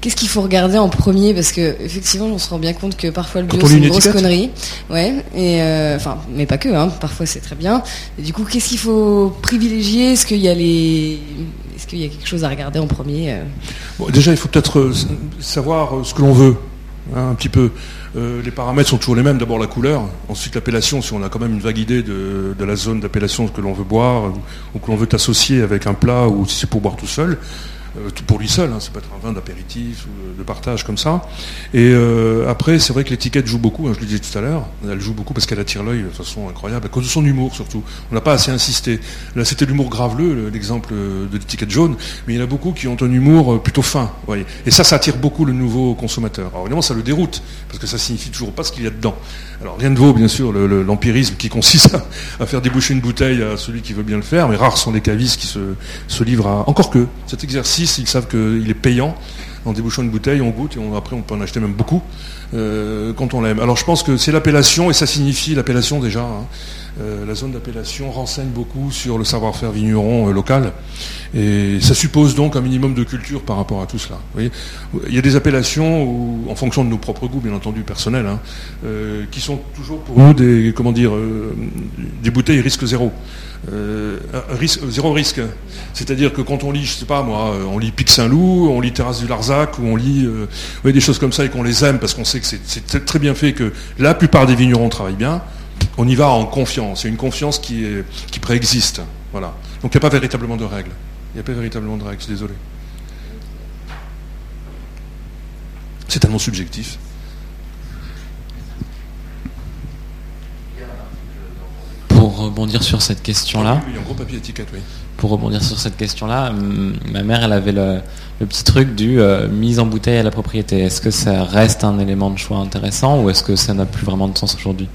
Qu'est-ce qu'il faut regarder en premier? Parce que effectivement, on se rend bien compte que parfois le bio c'est une, grosse connerie, ouais. Et enfin, mais pas que. Hein, parfois c'est très bien. Et du coup, qu'est-ce qu'il faut privilégier? Est-ce qu'il y a les est-ce qu'il y a quelque chose à regarder en premier euh? Déjà, il faut peut-être euh, savoir euh, ce que l'on veut. Hein, un petit peu. Les paramètres sont toujours les mêmes. D'abord la couleur, ensuite l'appellation, si on a quand même une vague idée de, de la zone d'appellation que l'on veut boire ou que l'on veut associer avec un plat ou si c'est pour boire tout seul. Euh, tout pour lui seul, hein, ça peut être un vin d'apéritif ou de partage comme ça. Et euh, après, c'est vrai que l'étiquette joue beaucoup, hein, je le disais tout à l'heure, elle joue beaucoup parce qu'elle attire l'œil de façon incroyable, à cause de son humour surtout. On n'a pas assez insisté. Là, c'était l'humour graveleux, l'exemple de l'étiquette jaune, mais il y en a beaucoup qui ont un humour euh, plutôt fin. Et ça, ça attire beaucoup le nouveau consommateur. Alors évidemment, ça le déroute, parce que ça signifie toujours pas ce qu'il y a dedans. Alors rien ne vaut, bien sûr, l'empirisme qui consiste à, faire déboucher une bouteille à celui qui veut bien le faire, mais rares sont les cavistes qui se livrent à... Encore que, cet exercice ils savent qu'il est payant. En débouchant une bouteille, on goûte et après on peut en acheter même beaucoup euh, quand on l'aime. Alors je pense que c'est l'appellation et ça signifie l'appellation déjà. Hein. Euh, la zone d'appellation renseigne beaucoup sur le savoir-faire vigneron euh, local et ça suppose donc un minimum de culture par rapport à tout cela. Il y a des appellations en fonction de nos propres goûts, bien entendu personnels, hein, qui sont toujours pour nous des comment dire des bouteilles risque zéro. Zéro risque. C'est-à-dire que quand on lit, je sais pas moi, on lit Pic Saint-Loup, on lit Terrasse du Larzac, ou on lit des choses comme ça et qu'on les aime parce qu'on sait que c'est très bien fait, que la plupart des vignerons travaillent bien, on y va en confiance. C'est une confiance qui, est, qui préexiste. Voilà. Donc il n'y a pas véritablement de règles. Il n'y a pas véritablement de règles, je suis désolé. C'est tellement subjectif. pour rebondir sur cette question-là. Pour rebondir sur cette question-là, ma mère, elle avait le, petit truc du euh, mise en bouteille à la propriété. Est-ce que ça reste un élément de choix intéressant ou est-ce que ça n'a plus vraiment de sens aujourd'hui?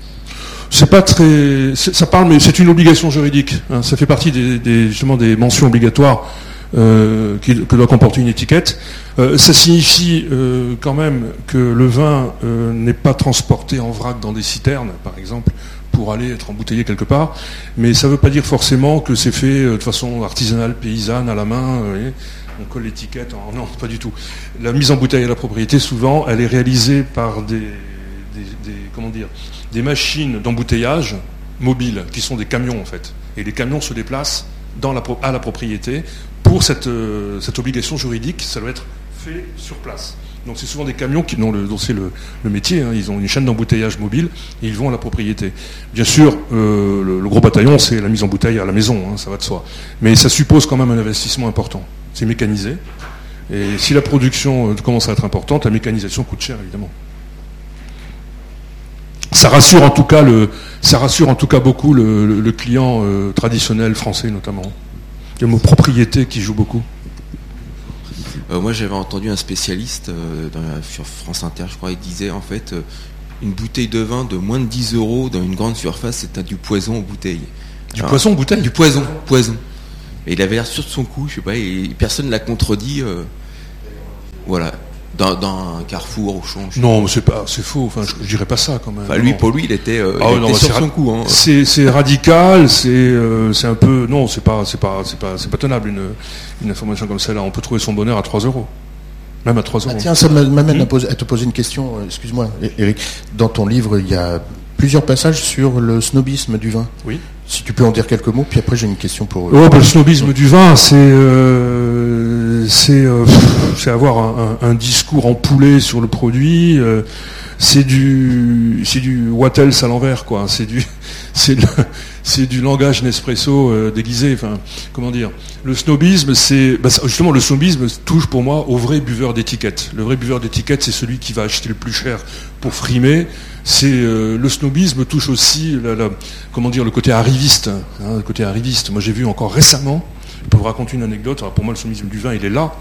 C'est pas très, ça parle, mais c'est une obligation juridique. Hein. ça fait partie des, justement des mentions obligatoires euh, que doit comporter une étiquette. Euh, ça signifie quand même que le vin n'est pas transporté en vrac dans des citernes, par exemple, pour aller être embouteillé quelque part. Mais ça ne veut pas dire forcément que c'est fait de façon artisanale, paysanne, à la main. on colle l'étiquette. Non, pas du tout. La mise en bouteille à la propriété, souvent, elle est réalisée par des, comment dire, des machines d'embouteillage mobiles, qui sont des camions en fait. Et les camions se déplacent dans la, à la propriété pour cette, euh, cette, obligation juridique, ça doit être fait sur place. Donc c'est souvent des camions qui, dont, le, c'est le, métier, hein. ils ont une chaîne d'embouteillage mobile et ils vont à la propriété. Bien sûr, euh, le, gros bataillon, c'est la mise en bouteille à la maison, hein, ça va de soi. Mais ça suppose quand même un investissement important. C'est mécanisé. Et si la production euh, commence à être importante, la mécanisation coûte cher, évidemment. Ça rassure en tout cas, le, ça rassure en tout cas beaucoup le, client traditionnel français notamment. Il y a le mot propriété qui joue beaucoup. Euh, moi, j'avais entendu un spécialiste euh, sur France Inter, je crois, il disait en fait euh, une bouteille de vin de moins de 10 euros dans une grande surface, c'est du poison en bouteille. Du poison en bouteille Du poison, poison. Et il avait l'air sûr de son coup, je sais pas, et personne ne l'a contredit. voilà dans, un carrefour au change. Non, c'est pas, c'est faux. Enfin, je, dirais pas ça quand même. lui, pour lui, il était, euh, ah sur son coup. Hein. C'est radical, c'est euh, c'est un peu, non, c'est pas, c'est pas, c'est pas, c'est pas tenable une, une information comme celle-là. On peut trouver son bonheur à 3 euros. Même à 3 euros. Ah, tiens, ça m'amène à, à, te poser une question. Euh, excuse-moi, Eric. Dans ton livre, il y a plusieurs passages sur le snobisme du vin. Oui. Si tu peux en dire quelques mots, puis après j'ai une question pour. Oh, le snobisme du vin, c'est euh, c'est avoir un, discours en poulet sur le produit. Euh, c'est du c'est du what else à l'envers quoi. C'est du c'est du langage Nespresso euh, déguisé. Enfin, comment dire Le snobisme, c'est bah, justement le snobisme touche pour moi au vrai buveur d'étiquette. Le vrai buveur d'étiquette, c'est celui qui va acheter le plus cher pour frimer. C'est le snobisme touche aussi comment dire le côté arriviste. Hein, le côté arriviste. Moi, j'ai vu encore récemment je peux vous raconter une anecdote. pour moi, le somisme du vin, il est là.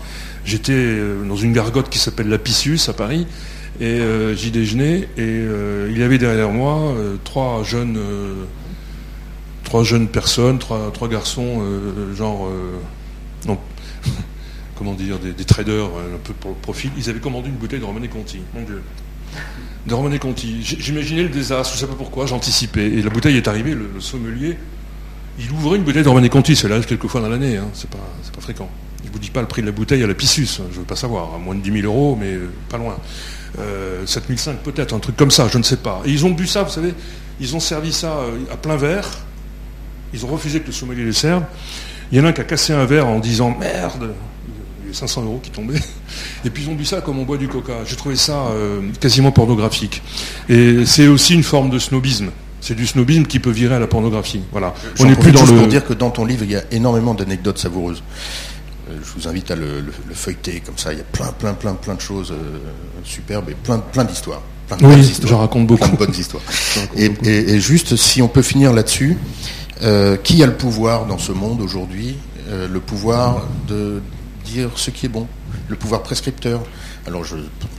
J'étais euh, dans une gargote qui s'appelle la Piscius à Paris, et euh, j'y déjeunais, et euh, il y avait derrière moi trois jeunes, trois jeunes personnes, trois, garçons, genre, comment dire, des, traders un peu pour le profil. Ils avaient commandé une bouteille de Romanée Conti. De Romanée Conti. J'imaginais le désastre, je ne sais pas pourquoi, j'anticipais. Et la bouteille est arrivée, le sommelier il ouvrait une bouteille de Romanée Conti, ça arrive quelques fois dans l'année, hein. c'est pas, fréquent. Je ne vous dis pas le prix de la bouteille à la Pissus, hein. je ne veux pas savoir, à moins de 10 000 euros, mais euh, pas loin. Euh, 7005 peut-être, un truc comme ça, je ne sais pas. Et ils ont bu ça, vous savez, ils ont servi ça euh, à plein verre, ils ont refusé que le sommelier les serve. Il y en a un qui a cassé un verre en disant merde, 500 euros qui tombaient. Et puis ils ont bu ça comme on boit du coca. J'ai trouvé ça euh, quasiment pornographique. Et c'est aussi une forme de snobisme. C'est du snobisme qui peut virer à la pornographie. Voilà. On n'est plus dans le. pour dire que dans ton livre, il y a énormément d'anecdotes savoureuses. Euh, je vous invite à le, feuilleter comme ça. Il y a plein, plein, plein, plein de choses euh, superbes et plein, plein d'histoires. oui, j'en raconte beaucoup. Plein de bonnes histoires. et, juste, si on peut finir là-dessus, qui a le pouvoir dans ce monde aujourd'hui Le pouvoir de dire ce qui est bon, le pouvoir prescripteur. Alors je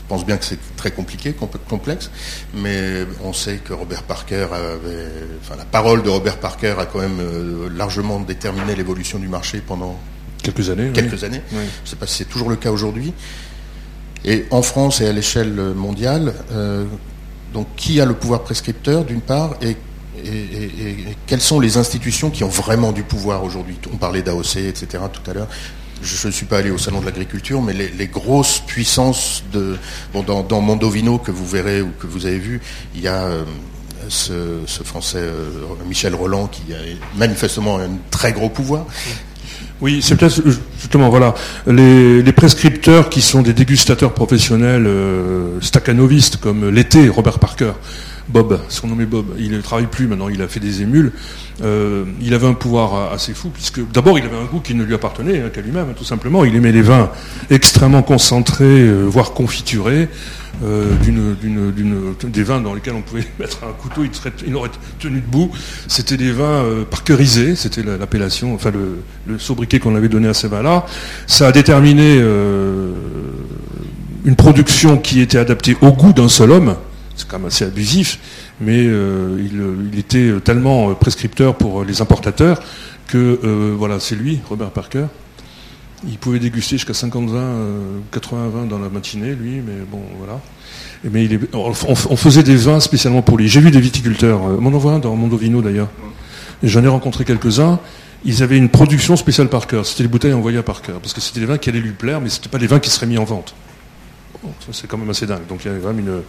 pense bien que c'est très compliqué, complexe, mais on sait que Robert Parker avait, enfin la parole de Robert Parker a quand même euh, largement déterminé l'évolution du marché pendant quelques années. Quelques années. Je ne sais pas si c'est toujours le cas aujourd'hui. Et en France et à l'échelle mondiale, euh, donc qui a le pouvoir prescripteur d'une part et, quelles sont les institutions qui ont vraiment du pouvoir aujourd'hui? On parlait d'AOC, etc. tout à l'heure je ne suis pas allé au salon de l'agriculture, mais les, grosses puissances de dans, Mondovino que vous verrez ou que vous avez vu, il y a euh, ce, français euh, Michel Roland qui a manifestement un très gros pouvoir. Oui, c'est peut-être justement voilà les, prescripteurs qui sont des dégustateurs professionnels euh, staccanovistes comme l'été Robert Parker. Bob, est Bob, il ne travaille plus maintenant, il a fait des émules. Euh, il avait un pouvoir assez fou, puisque d'abord il avait un goût qui ne lui appartenait hein, qu'à lui-même, tout simplement. Il aimait les vins extrêmement concentrés, euh, voire confiturés, euh, des vins dans lesquels on pouvait mettre un couteau, il, aurait tenu debout. C'était des vins parkerisés, c'était l'appellation, enfin le, sobriquet qu'on avait donné à ces vins-là. Ça a déterminé une production qui était adaptée au goût d'un seul homme, c'est quand même assez abusif, mais il, était tellement prescripteur pour les importateurs que voilà, c'est lui, Robert Parker. Il pouvait déguster jusqu'à 50 vins, 80 vins dans la matinée, lui, mais bon, voilà. mais on, faisait des vins spécialement pour lui. J'ai vu des viticulteurs, mon envoie un dans Mondovino d'ailleurs. J'en ai rencontré quelques-uns ils avaient une production spéciale par cœur. C'était les bouteilles envoyées par cœur. Parce que c'était des vins qui allaient lui plaire, mais ce n'étaient pas les vins qui seraient mis en vente. ça, c'est quand même assez dingue. Donc il y avait vraiment une,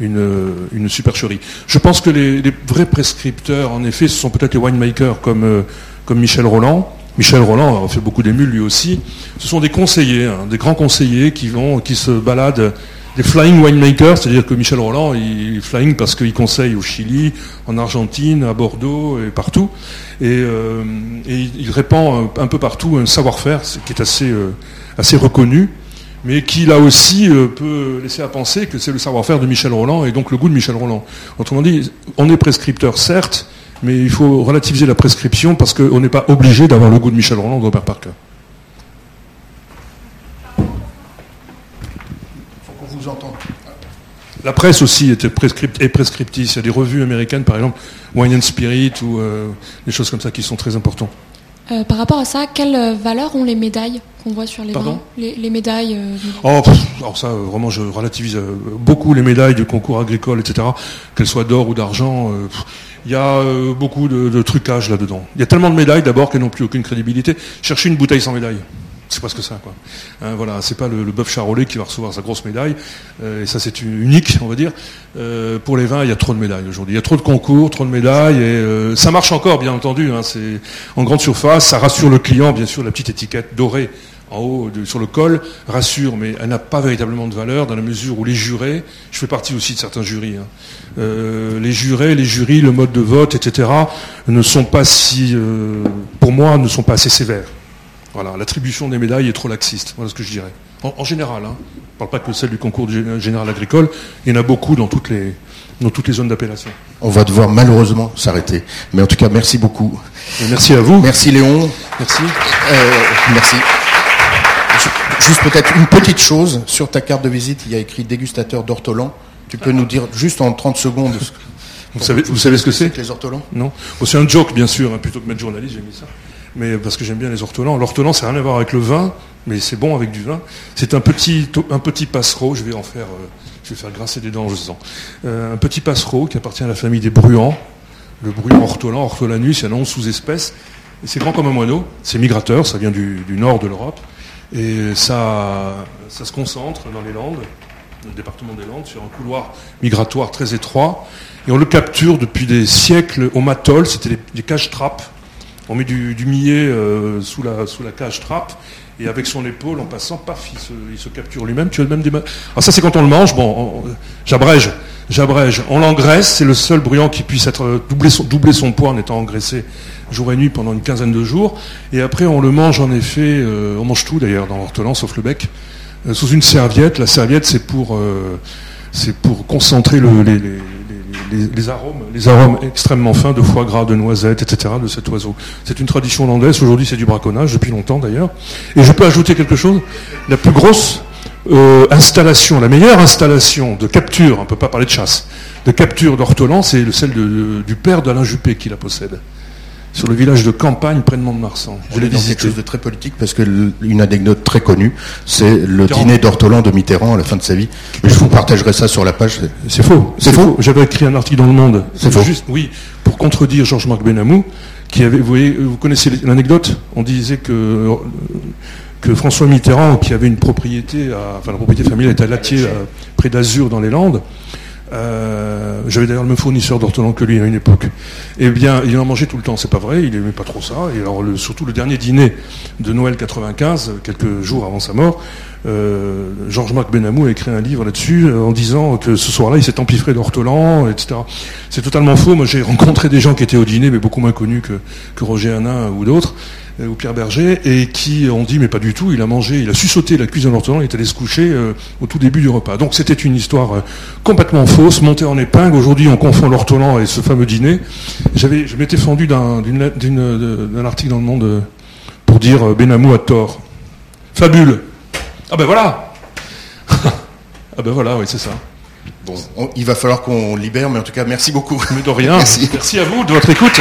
une, supercherie. Je pense que les, vrais prescripteurs, en effet, ce sont peut-être les winemakers comme, euh, comme Michel Roland. Michel Roland a fait beaucoup d'émules lui aussi. Ce sont des conseillers, hein, des grands conseillers qui vont, qui se baladent des flying winemakers, c'est-à-dire que Michel Roland, il est flying parce qu'il conseille au Chili, en Argentine, à Bordeaux et partout. Et, euh, il répand un, peu partout un savoir-faire qui est assez, euh, assez reconnu, mais qui là aussi euh, peut laisser à penser que c'est le savoir-faire de Michel Roland et donc le goût de Michel Roland. Autrement dit, on est prescripteur certes, mais il faut relativiser la prescription parce qu'on n'est pas obligé d'avoir le goût de Michel Roland ou de Robert Parker. La presse aussi était prescript, est prescriptrice. Il y a des revues américaines, par exemple, Wine and Spirit ou euh, des choses comme ça qui sont très importantes. Euh, par rapport à ça, quelle valeur ont les médailles qu'on voit sur les Pardon les, médailles euh, oh, alors ça, vraiment, je relativise beaucoup les médailles du concours agricole, etc., qu'elles soient d'or ou d'argent. il y a beaucoup de, de trucage là-dedans. Il y a tellement de médailles d'abord qu'elles n'ont plus aucune crédibilité. Cherchez une bouteille sans médaille c'est presque ça, quoi. Hein, voilà, c'est pas le, bœuf charolais qui va recevoir sa grosse médaille, euh, et ça c'est unique, on va dire. Euh, pour les vins, il y a trop de médailles aujourd'hui. Il y a trop de concours, trop de médailles, et euh, ça marche encore, bien entendu. Hein, c'est en grande surface, ça rassure le client, bien sûr, la petite étiquette dorée en haut sur le col rassure, mais elle n'a pas véritablement de valeur dans la mesure où les jurés, je fais partie aussi de certains jurys, hein, les jurés, les jurys, le mode de vote, etc., ne sont pas si, pour moi, ne sont pas assez sévères. Voilà, l'attribution des médailles est trop laxiste, voilà ce que je dirais. En, général, hein. je ne parle pas que celle du concours général agricole, il y en a beaucoup dans toutes les, dans toutes les zones d'appellation. On va devoir malheureusement s'arrêter. Mais en tout cas, merci beaucoup. merci à vous. Merci Léon. Merci. Euh, merci. Juste peut-être une petite chose. Sur ta carte de visite, il y a écrit dégustateur d'ortolan. Tu peux nous dire juste en 30 secondes. Vous savez, vous savez ce que c'est? Les ortolans? Non. c'est un joke, bien sûr. Hein, plutôt que mettre journaliste, j'ai mis ça mais parce que j'aime bien les ortolans. L'ortolan, ça n'a rien à voir avec le vin, mais c'est bon avec du vin. C'est un petit, un petit passereau, je vais en faire, euh, je vais faire grincer des dents, je sens. Euh, un petit passereau qui appartient à la famille des bruants. Le bruant ortolan, ortolanus, il y en a 11 sous-espèces. C'est grand comme un moineau, c'est migrateur, ça vient du, nord de l'Europe. Et ça, ça se concentre dans les Landes, le département des Landes, sur un couloir migratoire très étroit. Et on le capture depuis des siècles au Matol, c'était des cages-trappes on met du, millet euh, sous, la, cage trappe, et avec son épaule, en passant, paf, il se, capture lui-même. Tu as même Alors ça, c'est quand on le mange. Bon, j'abrège, j'abrège. On l'engraisse, c'est le seul bruyant qui puisse être euh, doubler son, doubler son poids en étant engraissé jour et nuit pendant une quinzaine de jours. Et après, on le mange en effet, euh, on mange tout d'ailleurs dans l'ortolan, sauf le bec, sous une serviette. La serviette, c'est pour, concentrer le, les, arômes, les arômes extrêmement fins de foie gras, de noisettes, etc. de cet oiseau. C'est une tradition hollandaise. Aujourd'hui, c'est du braconnage depuis longtemps d'ailleurs. Et je peux ajouter quelque chose. La plus grosse euh, installation, la meilleure installation de capture, on ne peut pas parler de chasse, de capture d'ortolan, c'est celle du père d'Alain Juppé qui la possède sur le village de campagne près de Mont-de-Marsan. Je l'ai quelque chose de très politique parce que une anecdote très connue, c'est le dîner d'Ortolan de Mitterrand à la fin de sa vie. Mais je vous partagerai ça sur la page. C'est faux. C'est faux. J'avais écrit un article dans Le Monde. C'est faux. Juste, oui, pour contredire Georges-Marc Benamou, qui avait, vous, voyez, vous connaissez l'anecdote? On disait que que François Mitterrand, qui avait une propriété, enfin la propriété familiale était à Latier, près d'Azur dans les Landes, euh, j'avais d'ailleurs le même fournisseur d'ortolan que lui à une époque. Eh bien, il en mangeait tout le temps, c'est pas vrai, il aimait pas trop ça. Et alors, surtout le dernier dîner de Noël 95, quelques jours avant sa mort, euh, Georges-Marc Benamou a écrit un livre là-dessus euh, en disant que ce soir-là, il s'est empiffré d'ortolan, etc. C'est totalement faux. Moi, j'ai rencontré des gens qui étaient au dîner, mais beaucoup moins connus que, que Roger Hanin ou d'autres. Euh, ou Pierre Berger, et qui ont dit mais pas du tout, il a mangé, il a su sauter la cuisine l'ortolan, il est allé se coucher euh, au tout début du repas. Donc c'était une histoire euh, complètement fausse, montée en épingle. Aujourd'hui on confond l'ortolan et ce fameux dîner. J'avais, je m'étais fendu d'un, d'un article dans le Monde pour dire Benamou a tort. Fabule. Ah ben voilà Ah ben voilà, oui c'est ça. Bon, on- il va falloir qu'on libère, mais en tout cas, merci beaucoup. Mais de rien. Merci. Merci à vous de votre écoute.